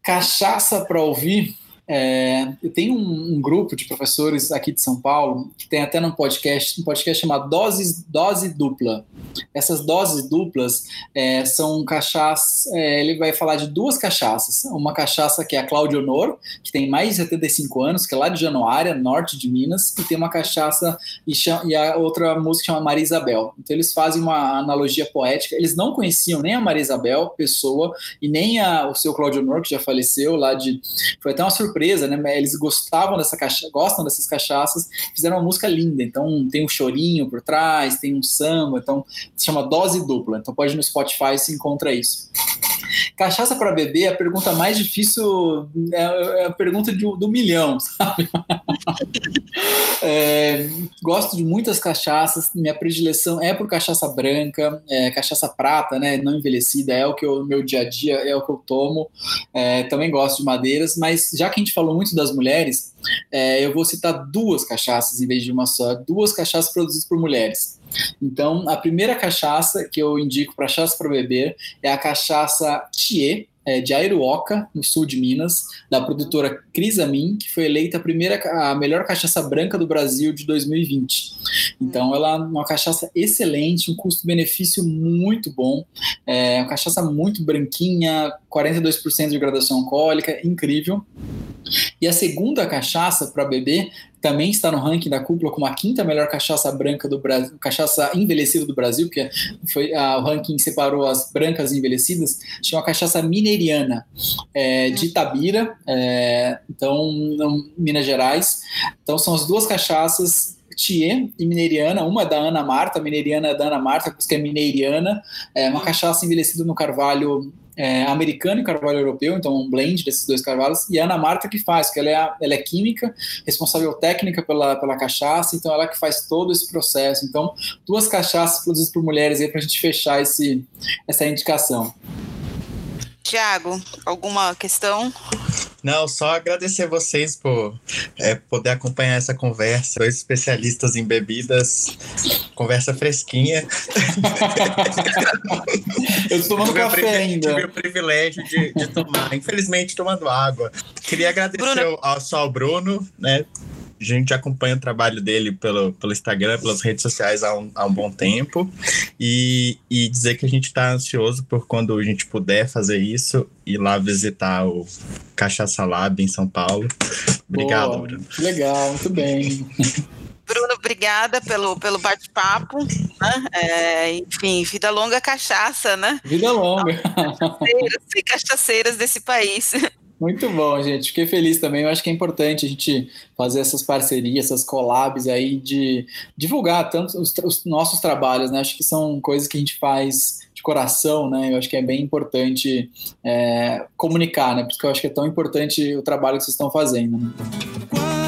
Cachaça para ouvir, é, eu tenho um, um, grupo de professores aqui de São Paulo que tem até num podcast, um podcast chamado Doses, Dose Dupla. Essas doses duplas é, são cachaças. É, ele vai falar de duas cachaças. Uma cachaça que é a Claudio Honor, que tem mais de 75 anos, que é lá de Januária, norte de Minas, e tem uma cachaça e, chama, e a outra música chama Maria Isabel. Então eles fazem uma analogia poética. Eles não conheciam nem a Maria Isabel, pessoa, e nem a, o seu Claudio Honor, que já faleceu lá de. Foi até uma surpresa surpresa, né? Eles gostavam dessa cacha gostam dessas cachaças, fizeram uma música linda. Então tem um chorinho por trás, tem um samba, então se chama Dose Dupla. Então pode ir no Spotify se encontra isso. Cachaça para beber é a pergunta mais difícil, é, é a pergunta de, do milhão, sabe? é, gosto de muitas cachaças, minha predileção é por cachaça branca, é, cachaça prata, né, não envelhecida, é o que o meu dia a dia, é o que eu tomo. É, também gosto de madeiras, mas já que a gente falou muito das mulheres, é, eu vou citar duas cachaças em vez de uma só, duas cachaças produzidas por mulheres. Então, a primeira cachaça que eu indico para cachaça para beber é a cachaça Thier, é, de Airuoca, no sul de Minas, da produtora Crisamin, que foi eleita a primeira a melhor cachaça branca do Brasil de 2020. Então, ela é uma cachaça excelente, um custo-benefício muito bom, é uma cachaça muito branquinha, 42% de graduação alcoólica, incrível. E a segunda cachaça para beber também está no ranking da cúpula como a quinta melhor cachaça branca do Brasil, cachaça envelhecida do Brasil, que foi a, o ranking separou as brancas envelhecidas, tinha uma cachaça mineiriana é, de Itabira, é, então Minas Gerais. Então são as duas cachaças Thier e Mineiriana, uma é da Ana Marta, Mineiriana é da Ana Marta, por isso que é Mineiriana, é uma cachaça envelhecida no carvalho é, americano e carvalho europeu, então um blend desses dois carvalhos, e a Ana Marta que faz, porque ela é, a, ela é química, responsável técnica pela, pela cachaça, então ela que faz todo esse processo. Então, duas cachaças produzidas por mulheres aí para a gente fechar esse, essa indicação. Tiago, alguma questão? Não, só agradecer vocês por é, poder acompanhar essa conversa. Dois especialistas em bebidas, conversa fresquinha. Eu estou tomando café ainda. Tive o privilégio de, de, tomar, infelizmente tomando água. Queria agradecer Bruno. ao, só ao Bruno, né? A gente acompanha o trabalho dele pelo, pelo Instagram, pelas redes sociais há um, há um bom tempo. E, e dizer que a gente está ansioso por quando a gente puder fazer isso, ir lá visitar o Cachaça Lab em São Paulo. Obrigado, Boa, Bruno. Legal, muito bem. Bruno, obrigada pelo, pelo bate-papo. Né? É, enfim, vida longa cachaça, né? Vida longa. Cachaceiras e cachaceiras desse país. Muito bom, gente. Fiquei feliz também. Eu acho que é importante a gente fazer essas parcerias, essas collabs aí de divulgar tanto os, os, nossos trabalhos, né? Acho que são coisas que a gente faz de coração, né? Eu acho que é bem importante é, comunicar, né? Porque eu acho que é tão importante o trabalho que vocês estão fazendo. Né?